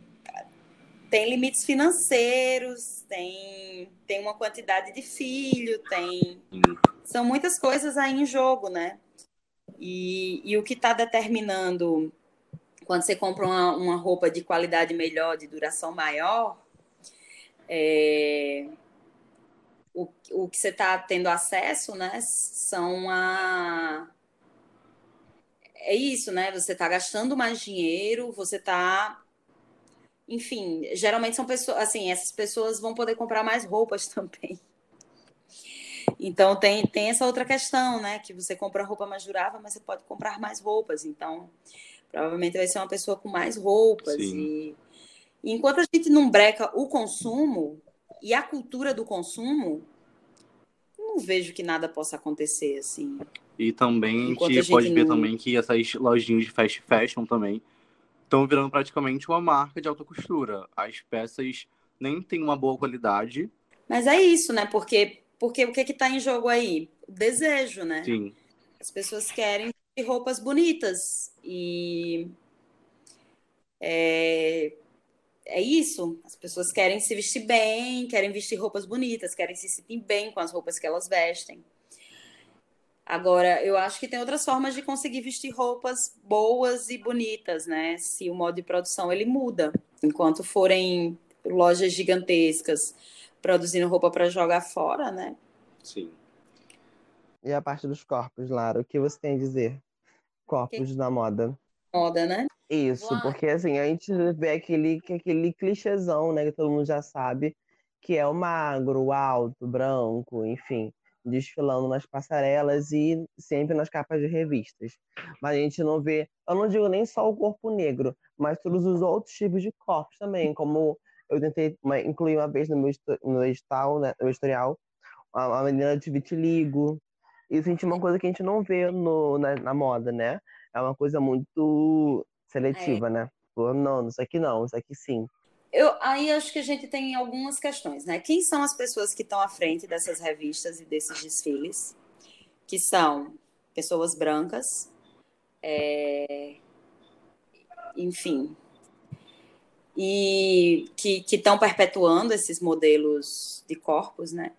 tem limites financeiros, tem, tem uma quantidade de filho, tem são muitas coisas aí em jogo, né? E, e o que está determinando quando você compra uma, uma roupa de qualidade melhor, de duração maior, é, o, o que você está tendo acesso, né, são a. É isso, né? Você está gastando mais dinheiro, você está. Enfim, geralmente são pessoas. Assim, essas pessoas vão poder comprar mais roupas *laughs* também. Então, tem, tem essa outra questão, né? Que você compra roupa mais durável, mas você pode comprar mais roupas. Então, provavelmente vai ser uma pessoa com mais roupas. E, e enquanto a gente não breca o consumo, e a cultura do consumo, não vejo que nada possa acontecer assim. E também a gente pode ver não... também que essas lojinhas de fast fashion também estão virando praticamente uma marca de alta costura. As peças nem têm uma boa qualidade. Mas é isso, né? Porque, porque o que está em jogo aí? O desejo, né? Sim. As pessoas querem roupas bonitas e é, é isso. As pessoas querem se vestir bem, querem vestir roupas bonitas, querem se sentir bem com as roupas que elas vestem. Agora, eu acho que tem outras formas de conseguir vestir roupas boas e bonitas, né? Se o modo de produção ele muda, enquanto forem lojas gigantescas produzindo roupa para jogar fora, né? Sim. E a parte dos corpos, Lara, o que você tem a dizer? Corpos que... na moda. Moda, né? Isso, porque assim, a gente vê aquele, aquele clichêzão, né, que todo mundo já sabe, que é o magro, o alto, branco, enfim, desfilando nas passarelas e sempre nas capas de revistas. Mas a gente não vê, eu não digo nem só o corpo negro, mas todos os outros tipos de corpos também, como eu tentei incluir uma vez no meu, no edital, né, no historial, a, a menina de vitiligo. Isso a gente, é uma coisa que a gente não vê no, na, na moda, né? É uma coisa muito seletiva, é. né? Não, isso aqui não, isso aqui sim. Eu, aí acho que a gente tem algumas questões, né? Quem são as pessoas que estão à frente dessas revistas e desses desfiles? Que são pessoas brancas, é... enfim, e que estão perpetuando esses modelos de corpos, né?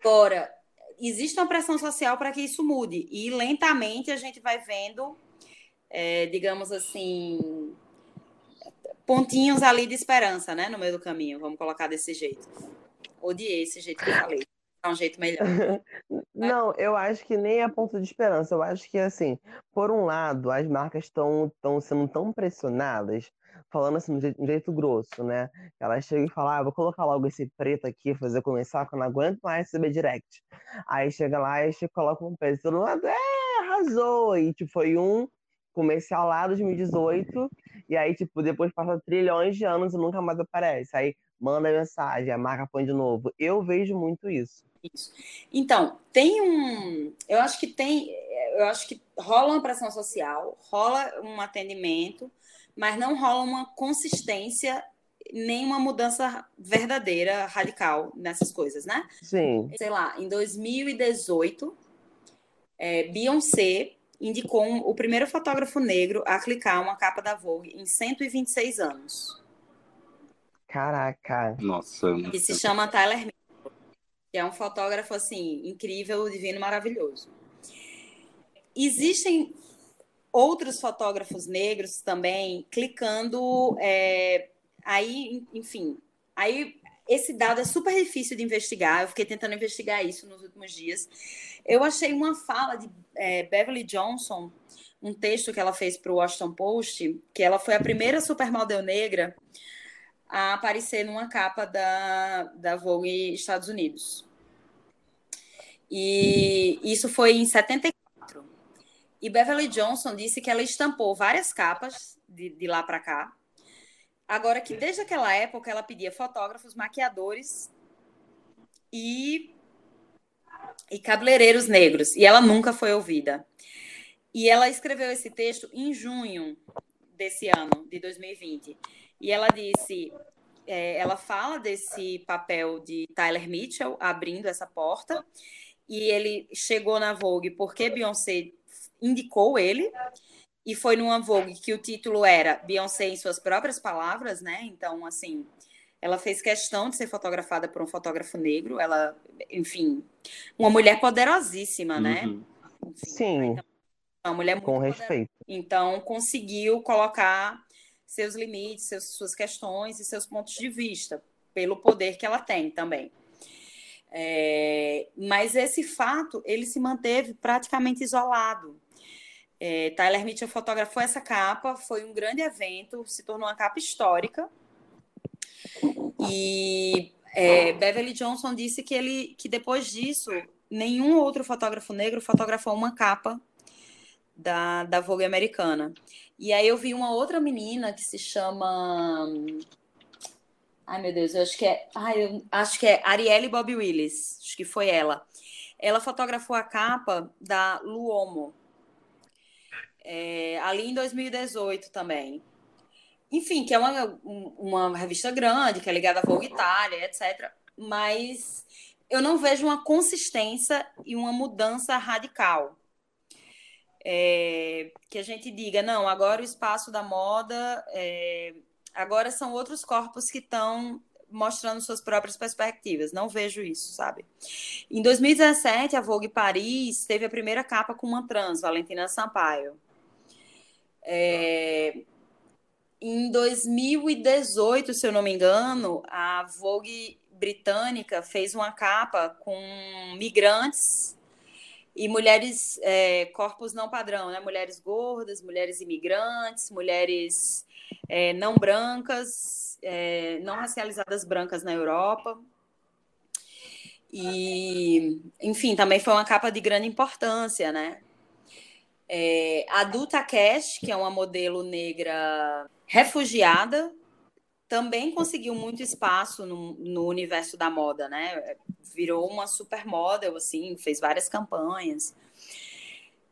Agora, existe uma pressão social para que isso mude, e lentamente a gente vai vendo é, digamos assim, pontinhos ali de esperança, né, no meio do caminho, vamos colocar desse jeito. Odiei esse jeito que eu falei. É um jeito melhor. *laughs* Não, eu acho que nem é ponto de esperança. Eu acho que, assim, por um lado, as marcas estão sendo tão pressionadas, falando assim, de de jeito grosso, né? Ela chega e fala, ah, vou colocar logo esse preto aqui, fazer começar, que eu não aguento mais receber direct. Aí chega lá e coloca um peso todo mundo, é, arrasou! E tipo, foi um comercial lá 2018, e aí, tipo, depois passa trilhões de anos e nunca mais aparece. Aí manda mensagem, a marca põe de novo. Eu vejo muito isso. Isso. Então, tem um. Eu acho que tem. Eu acho que rola uma pressão social, rola um atendimento, mas não rola uma consistência nem uma mudança verdadeira, radical nessas coisas, né? Sim. Sei lá, em 2018, é, Beyoncé indicou um, o primeiro fotógrafo negro a clicar uma capa da Vogue em 126 anos. Caraca. Nossa. Que se chama Tyler Mitchell, que é um fotógrafo assim incrível, divino, maravilhoso. Existem outros fotógrafos negros também clicando é, aí, enfim, aí esse dado é super difícil de investigar. Eu fiquei tentando investigar isso nos últimos dias. Eu achei uma fala de é, Beverly Johnson, um texto que ela fez para o Washington Post, que ela foi a primeira supermodel negra a aparecer numa capa da, da Vogue Estados Unidos. E isso foi em 74. E Beverly Johnson disse que ela estampou várias capas de, de lá para cá. Agora que desde aquela época ela pedia fotógrafos, maquiadores e, e cabeleireiros negros. E ela nunca foi ouvida. E ela escreveu esse texto em junho desse ano, de 2020. E ela disse, é, ela fala desse papel de Tyler Mitchell abrindo essa porta, e ele chegou na Vogue porque Beyoncé indicou ele, e foi numa Vogue que o título era Beyoncé em suas próprias palavras, né? Então, assim, ela fez questão de ser fotografada por um fotógrafo negro, ela, enfim, uma mulher poderosíssima, né? Uhum. Enfim, Sim. Então, uma mulher muito com respeito. Então, conseguiu colocar seus limites, seus, suas questões e seus pontos de vista, pelo poder que ela tem também. É, mas esse fato, ele se manteve praticamente isolado. É, Tyler Mitchell fotografou essa capa, foi um grande evento, se tornou uma capa histórica. E é, Beverly Johnson disse que ele, que depois disso, nenhum outro fotógrafo negro fotografou uma capa da, da Vogue americana. E aí eu vi uma outra menina que se chama. Ai, meu Deus, eu acho que é. Ai, eu acho que é Arielle Bob Willis. Acho que foi ela. Ela fotografou a capa da Luomo. É, ali em 2018 também. Enfim, que é uma, uma revista grande, que é ligada à Vogue Itália, etc. Mas eu não vejo uma consistência e uma mudança radical é, que a gente diga, não, agora o espaço da moda, é, agora são outros corpos que estão mostrando suas próprias perspectivas. Não vejo isso, sabe? Em 2017, a Vogue Paris teve a primeira capa com uma trans, Valentina Sampaio. É, em 2018, se eu não me engano, a Vogue britânica fez uma capa com migrantes e mulheres, é, corpos não padrão, né? Mulheres gordas, mulheres imigrantes, mulheres é, não brancas, é, não racializadas brancas na Europa. E, enfim, também foi uma capa de grande importância, né? É, a Duta Cash, que é uma modelo negra refugiada, também conseguiu muito espaço no, no universo da moda, né? Virou uma supermodel, assim, fez várias campanhas.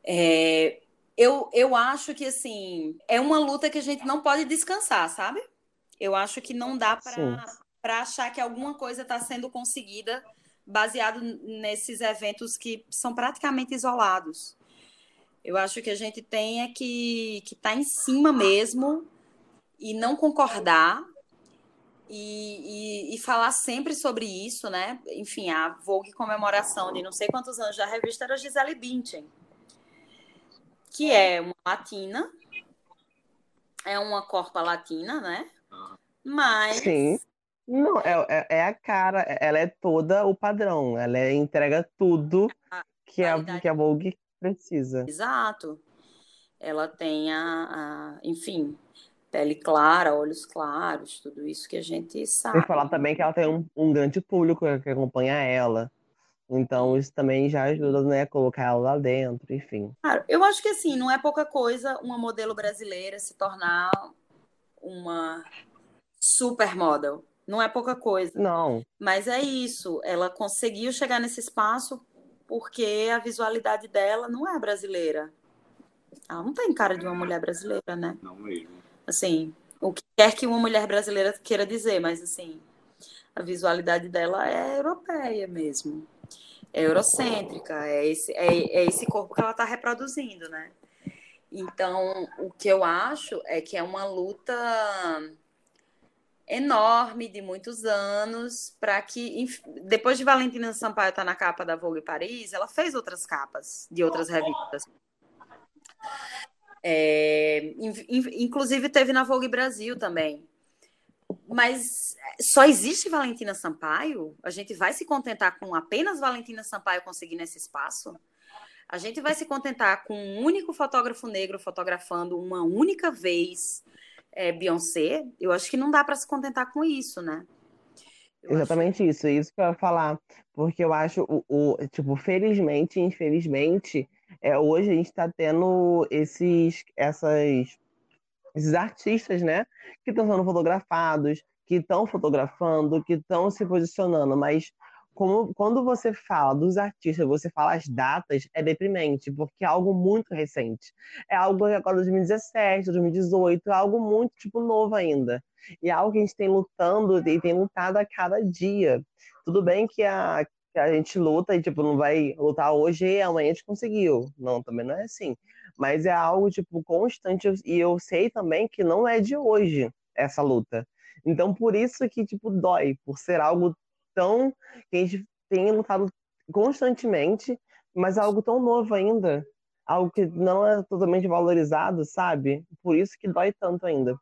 É, eu, eu acho que, assim, é uma luta que a gente não pode descansar, sabe? Eu acho que não dá para achar que alguma coisa está sendo conseguida baseado nesses eventos que são praticamente isolados. Eu acho que a gente tem é que estar tá em cima mesmo e não concordar, e, e, e, falar sempre sobre isso, né? Enfim, a Vogue comemoração de não sei quantos anos da revista era Gisele Bündchen, que é uma latina, é uma corpa latina, né? Mas... Sim. Não, é, é, é a cara, ela é toda o padrão, ela é, entrega tudo que a, que a Vogue precisa. Exato. Ela tem a, a enfim, pele clara, olhos claros, tudo isso que a gente sabe. E falar também que ela tem um, um grande público que acompanha ela. Então, isso também já ajuda, né, a colocar ela lá dentro, enfim. Claro, eu acho que assim, não é pouca coisa uma modelo brasileira se tornar uma supermodel. Não é pouca coisa. Não. Mas é isso. Ela conseguiu chegar nesse espaço porque a visualidade dela não é brasileira. Ela não tem cara de uma mulher brasileira, né? Não mesmo. Assim, o que quer que uma mulher brasileira queira dizer, mas assim, a visualidade dela é europeia mesmo. É eurocêntrica, é esse, é, é esse corpo que ela está reproduzindo, né? Então, o que eu acho é que é uma luta enorme de muitos anos para que depois de Valentina Sampaio estar tá na capa da Vogue Paris, ela fez outras capas de outras revistas. É, inclusive teve na Vogue Brasil também. Mas só existe Valentina Sampaio? A gente vai se contentar com apenas Valentina Sampaio conseguindo esse espaço? A gente vai se contentar com um único fotógrafo negro fotografando uma única vez é, Beyoncé? Eu acho que não dá para se contentar com isso, né? Eu Exatamente acho... isso, é isso que eu ia falar. Porque eu acho, o, o tipo, felizmente, infelizmente, é, hoje a gente está tendo esses, essas, esses artistas, né, que estão sendo fotografados, que estão fotografando, que estão se posicionando, mas como, quando você fala dos artistas, você fala as datas, é deprimente, porque é algo muito recente. É algo agora 2017, 2018, é algo muito, tipo, novo ainda. E é algo que a gente tem lutando e tem lutado a cada dia. Tudo bem que a, que a gente luta e, tipo, não vai lutar hoje e amanhã a gente conseguiu. Não, também não é assim. Mas é algo, tipo, constante e eu sei também que não é de hoje essa luta. Então, por isso que, tipo, dói, por ser algo tão... que a gente tem lutado constantemente, mas é algo tão novo ainda. Algo que não é totalmente valorizado, sabe? Por isso que dói tanto ainda.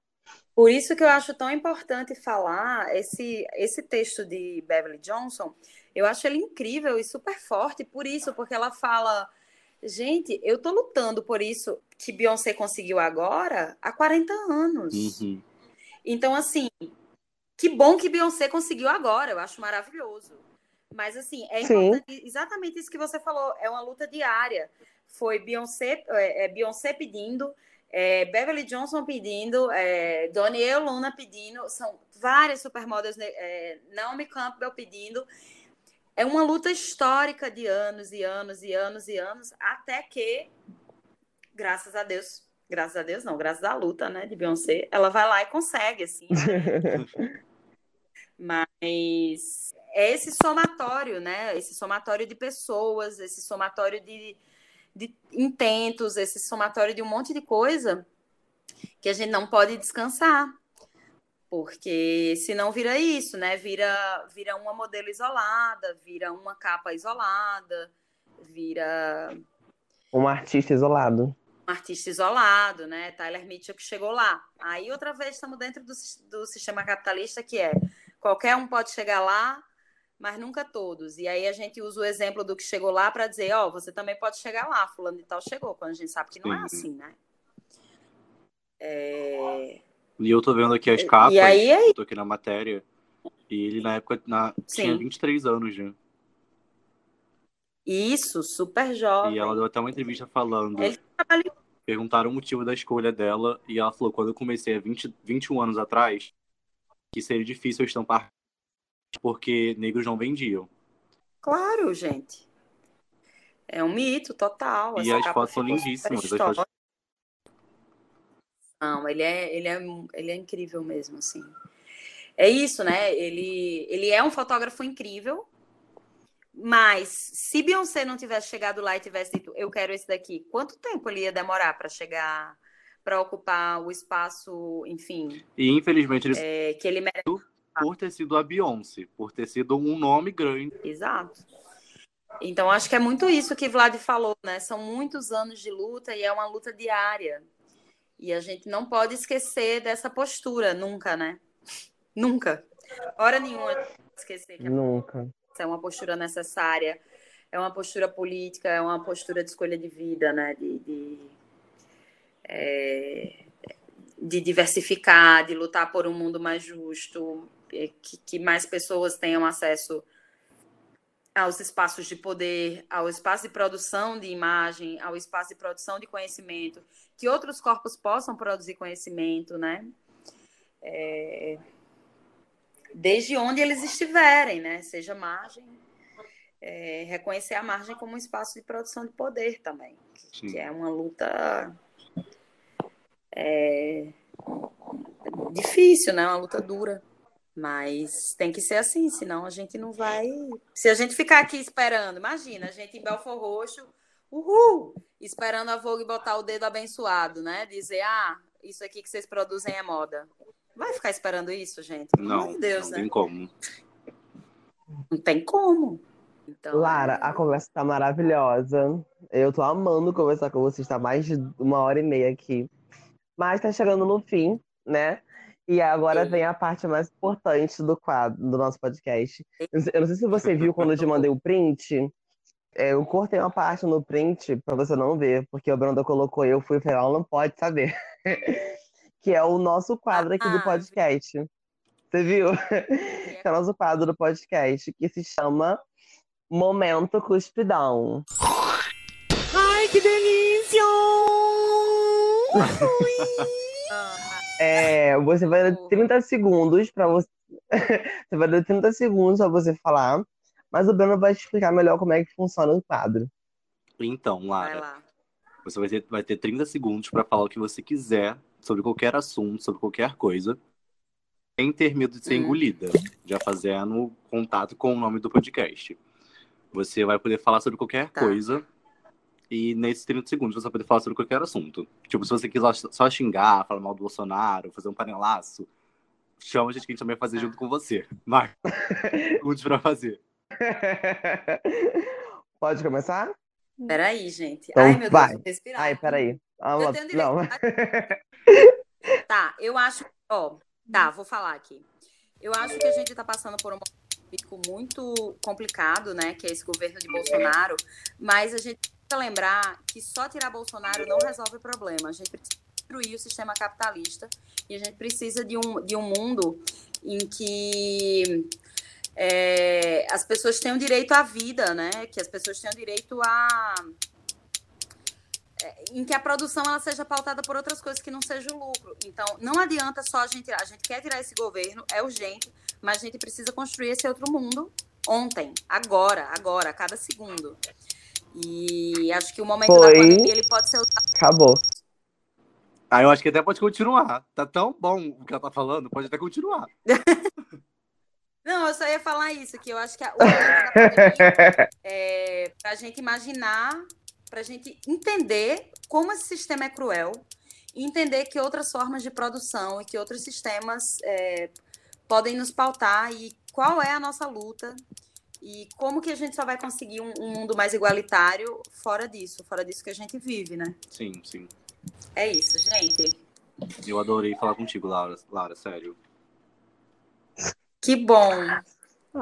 Por isso que eu acho tão importante falar esse, esse texto de Beverly Johnson. Eu acho ele incrível e super forte por isso, porque ela fala, gente, eu tô lutando por isso que Beyoncé conseguiu agora há 40 anos. Uhum. Então, assim, que bom que Beyoncé conseguiu agora, eu acho maravilhoso. Mas, assim, é importante, exatamente isso que você falou, é uma luta diária. Foi Beyoncé, é, é Beyoncé pedindo, é, Beverly Johnson pedindo, é, Doniel Luna pedindo, são várias supermodels, né, é, Naomi Campbell pedindo. É uma luta histórica de anos e anos e anos e anos, até que, graças a Deus, graças a Deus não, graças à luta, né, de Beyoncé, ela vai lá e consegue, assim. *laughs* Mas é esse somatório, né? Esse somatório de pessoas, esse somatório de, de intentos, esse somatório de um monte de coisa que a gente não pode descansar. Porque senão vira isso, né? Vira, vira uma modelo isolada, vira uma capa isolada, vira. Um artista isolado. Um artista isolado, né? Tyler Mitchell que chegou lá. Aí outra vez estamos dentro do, do sistema capitalista que é qualquer um pode chegar lá, mas nunca todos. E aí a gente usa o exemplo do que chegou lá para dizer, ó, oh, você também pode chegar lá, fulano de tal chegou, quando a gente sabe que não é assim, né? É... E eu tô vendo aqui as capas, e aí, aí... tô aqui na matéria, e ele na época na... tinha 23 anos já. Isso, super jovem. E ela deu até uma entrevista falando. Ele Perguntaram o motivo da escolha dela, e ela falou: quando eu comecei há 20, 21 anos atrás, que seria difícil estampar porque negros não vendiam. Claro, gente. É um mito total. E as fotos são lindíssimas. Fotos... Não, ele é, ele, é, ele é incrível mesmo, assim. É isso, né? Ele, ele é um fotógrafo incrível, mas se Beyoncé não tivesse chegado lá e tivesse dito, eu quero esse daqui, quanto tempo ele ia demorar para chegar, para ocupar o espaço, enfim? E infelizmente ele, é, que ele merece por ter sido a Beyoncé, por ter sido um nome grande. Exato. Então, acho que é muito isso que Vlad falou, né? São muitos anos de luta e é uma luta diária. E a gente não pode esquecer dessa postura, nunca, né? *laughs* Nunca. Hora nenhuma esquecer que nunca. é uma postura necessária, é uma postura política, é uma postura de escolha de vida, né? De, de é de diversificar, de lutar por um mundo mais justo, é, que, que mais pessoas tenham acesso aos espaços de poder, ao espaço de produção de imagem, ao espaço de produção de conhecimento, que outros corpos possam produzir conhecimento, né? É... Desde onde eles estiverem, né? Seja margem, é... reconhecer a margem como um espaço de produção de poder também, que, que é uma luta é... difícil, né? Uma luta dura. Mas tem que ser assim, senão a gente não vai. Se a gente ficar aqui esperando, imagina, a gente em Belfor Roxo, uhul, esperando a Vogue botar o dedo abençoado, né? Dizer, ah, isso aqui que vocês produzem é moda. Vai ficar esperando isso, gente? Pelo não, de Deus, não né? tem como. Não tem como. Então, Lara, a conversa tá maravilhosa. Eu tô amando conversar com você. Está mais de uma hora e meia aqui. Mas tá chegando no fim, né? E agora Sim. vem a parte mais importante do quadro, do nosso podcast. Eu não sei se você viu quando eu te mandei o print. é, eu cortei uma parte no print pra você não ver, porque o Branda colocou eu fui falei, ela não pode saber. *laughs* que é o nosso quadro aqui do Ah, podcast. Você viu? que é o nosso quadro do podcast, que se chama Momento Cuspidão. Ai, que delícia! É, você vai dar Oh. 30 segundos para você. *laughs* você vai dar 30 segundos para você falar, mas o Bruno vai te explicar melhor como é que funciona o quadro. Então, vai Lara, lá. você vai ter, vai ter 30 segundos para falar o que você quiser sobre qualquer assunto, sobre qualquer coisa, sem ter medo de ser Hum. engolida, já fazendo contato com o nome do podcast. Você vai poder falar sobre qualquer Tá. coisa e nesses 30 segundos você vai poder falar sobre qualquer assunto. Tipo, se você quiser só xingar, falar mal do Bolsonaro, fazer um panelaço, chama a gente que a gente também vai fazer junto com você. *laughs* Marca segundos pra fazer. *laughs* Pode começar? Peraí, gente. Então Ai, meu vai. Deus, vou respirar. Ai, peraí. Ah, Eu tenho direito. Não. Tá, eu acho. Ó, tá, vou falar aqui. Eu acho que a gente tá passando por um momento muito complicado, né? Que é esse governo de Bolsonaro. Mas a gente lembrar que só tirar Bolsonaro não resolve o problema. A gente precisa destruir o sistema capitalista e a gente precisa de um, de um mundo em que é, as pessoas tenham direito à vida, né? Que as pessoas tenham direito a é, em que a produção ela seja pautada por outras coisas que não seja o lucro. Então, não adianta só a gente tirar. A gente quer tirar esse governo, é urgente, mas a gente precisa construir esse outro mundo ontem, agora, agora, a cada segundo. E acho que o momento da Foi. pandemia ele pode ser usado. Acabou. Ah, eu acho que até pode continuar. Tá tão bom o que ela tá falando, pode até continuar. *laughs* Não, eu só ia falar isso, que eu acho que a, o da pandemia *laughs* é para a gente imaginar, para a gente entender como esse sistema é cruel e entender que outras formas de produção e que outros sistemas é, podem nos pautar e qual é a nossa luta e como que a gente só vai conseguir um, um mundo mais igualitário fora disso, fora disso que a gente vive, né? Sim, sim. É isso, gente. Eu adorei falar contigo, Laura. Lara, sério. Que bom,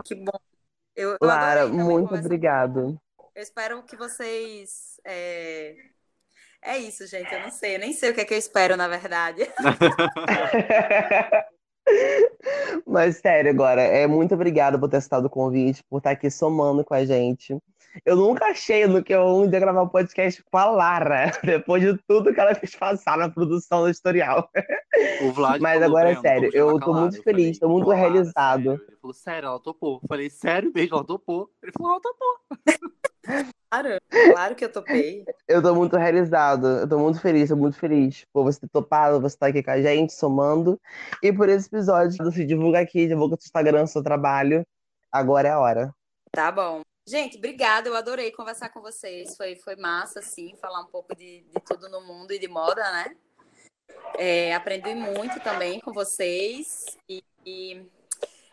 que bom. Eu, eu Lara, muito obrigado. Eu espero que vocês. É... é isso, gente. Eu não sei, eu nem sei o que é que eu espero, na verdade. *laughs* *laughs* Mas sério, agora, é muito obrigado por ter aceitado o convite, por estar aqui somando com a gente. Eu nunca achei no que eu um dia gravar um podcast com a Lara, *laughs* depois de tudo que ela fez passar na produção do historial. O Vlad Mas agora é Breno, sério, eu tô muito feliz, falei, tô muito "Pô, Lara, realizado." sério. Ele falou, sério, ela topou. Eu falei, sério mesmo, ela topou. Ele falou, ela topou. *laughs* Claro, claro que eu topei. Eu tô muito realizado, eu tô muito feliz, tô muito feliz por você ter topado, você estar aqui com a gente, somando. E por esse episódio, você divulga aqui, divulga no seu Instagram, seu trabalho. Agora é a hora. Tá bom. Gente, obrigada. Eu adorei conversar com vocês. Foi, foi massa, assim, falar um pouco de, de tudo no mundo e de moda, né? É, aprendi muito também com vocês. E, e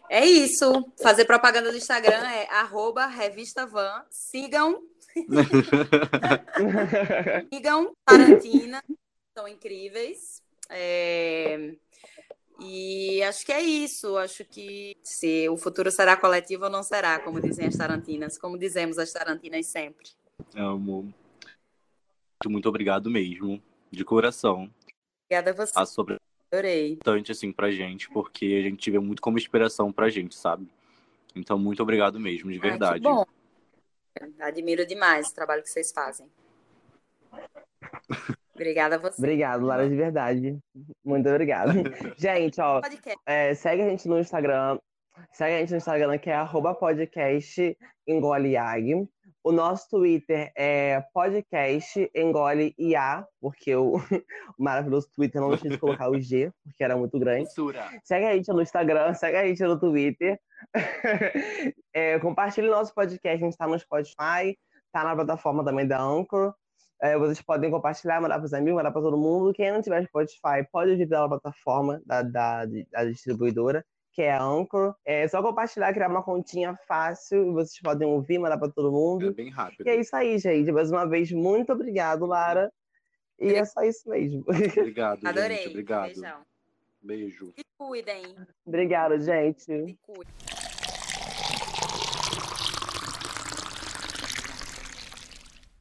é isso. Fazer propaganda do Instagram é arroba revista van. Sigam, *laughs* sigam Tarantina. São incríveis. É, E acho que é isso. Acho que se o futuro será coletivo ou não será, como dizem as Tarantinas, como dizemos as Tarantinas sempre. Amo. Muito, obrigado mesmo, de coração. Obrigada a você. A sobre Adorei. importante, assim, pra gente, porque a gente vê muito como inspiração pra gente, sabe? Então, muito obrigado mesmo, de Ai, verdade. bom. Admiro demais o trabalho que vocês fazem. Obrigada a você. Obrigado, Lara, de verdade. Muito obrigado. *laughs* Gente, ó, é, segue a gente no Instagram. Segue a gente no Instagram, que é arroba podcast engoliag. O nosso Twitter é podcast engole IA, porque o, o *laughs* maravilhoso Twitter não deixou de colocar o G, porque era muito grande. Censura. Segue a gente no Instagram, segue a gente no Twitter. *laughs* É, compartilhe nosso podcast, a gente está no Spotify, tá na plataforma também da Anchor. É, vocês podem compartilhar, mandar para os amigos, mandar para todo mundo. Quem não tiver Spotify, pode ouvir pela plataforma da, da, da distribuidora, que é a Anchor. É só compartilhar, criar uma continha fácil, e vocês podem ouvir, mandar para todo É mundo. bem rápido. E é isso aí, gente. Mais uma vez, muito obrigado, Lara. E é só isso mesmo. Obrigado, Adorei. gente. Obrigado. Beijão. Beijo. Se cuidem. Obrigado, gente. Se cuidem.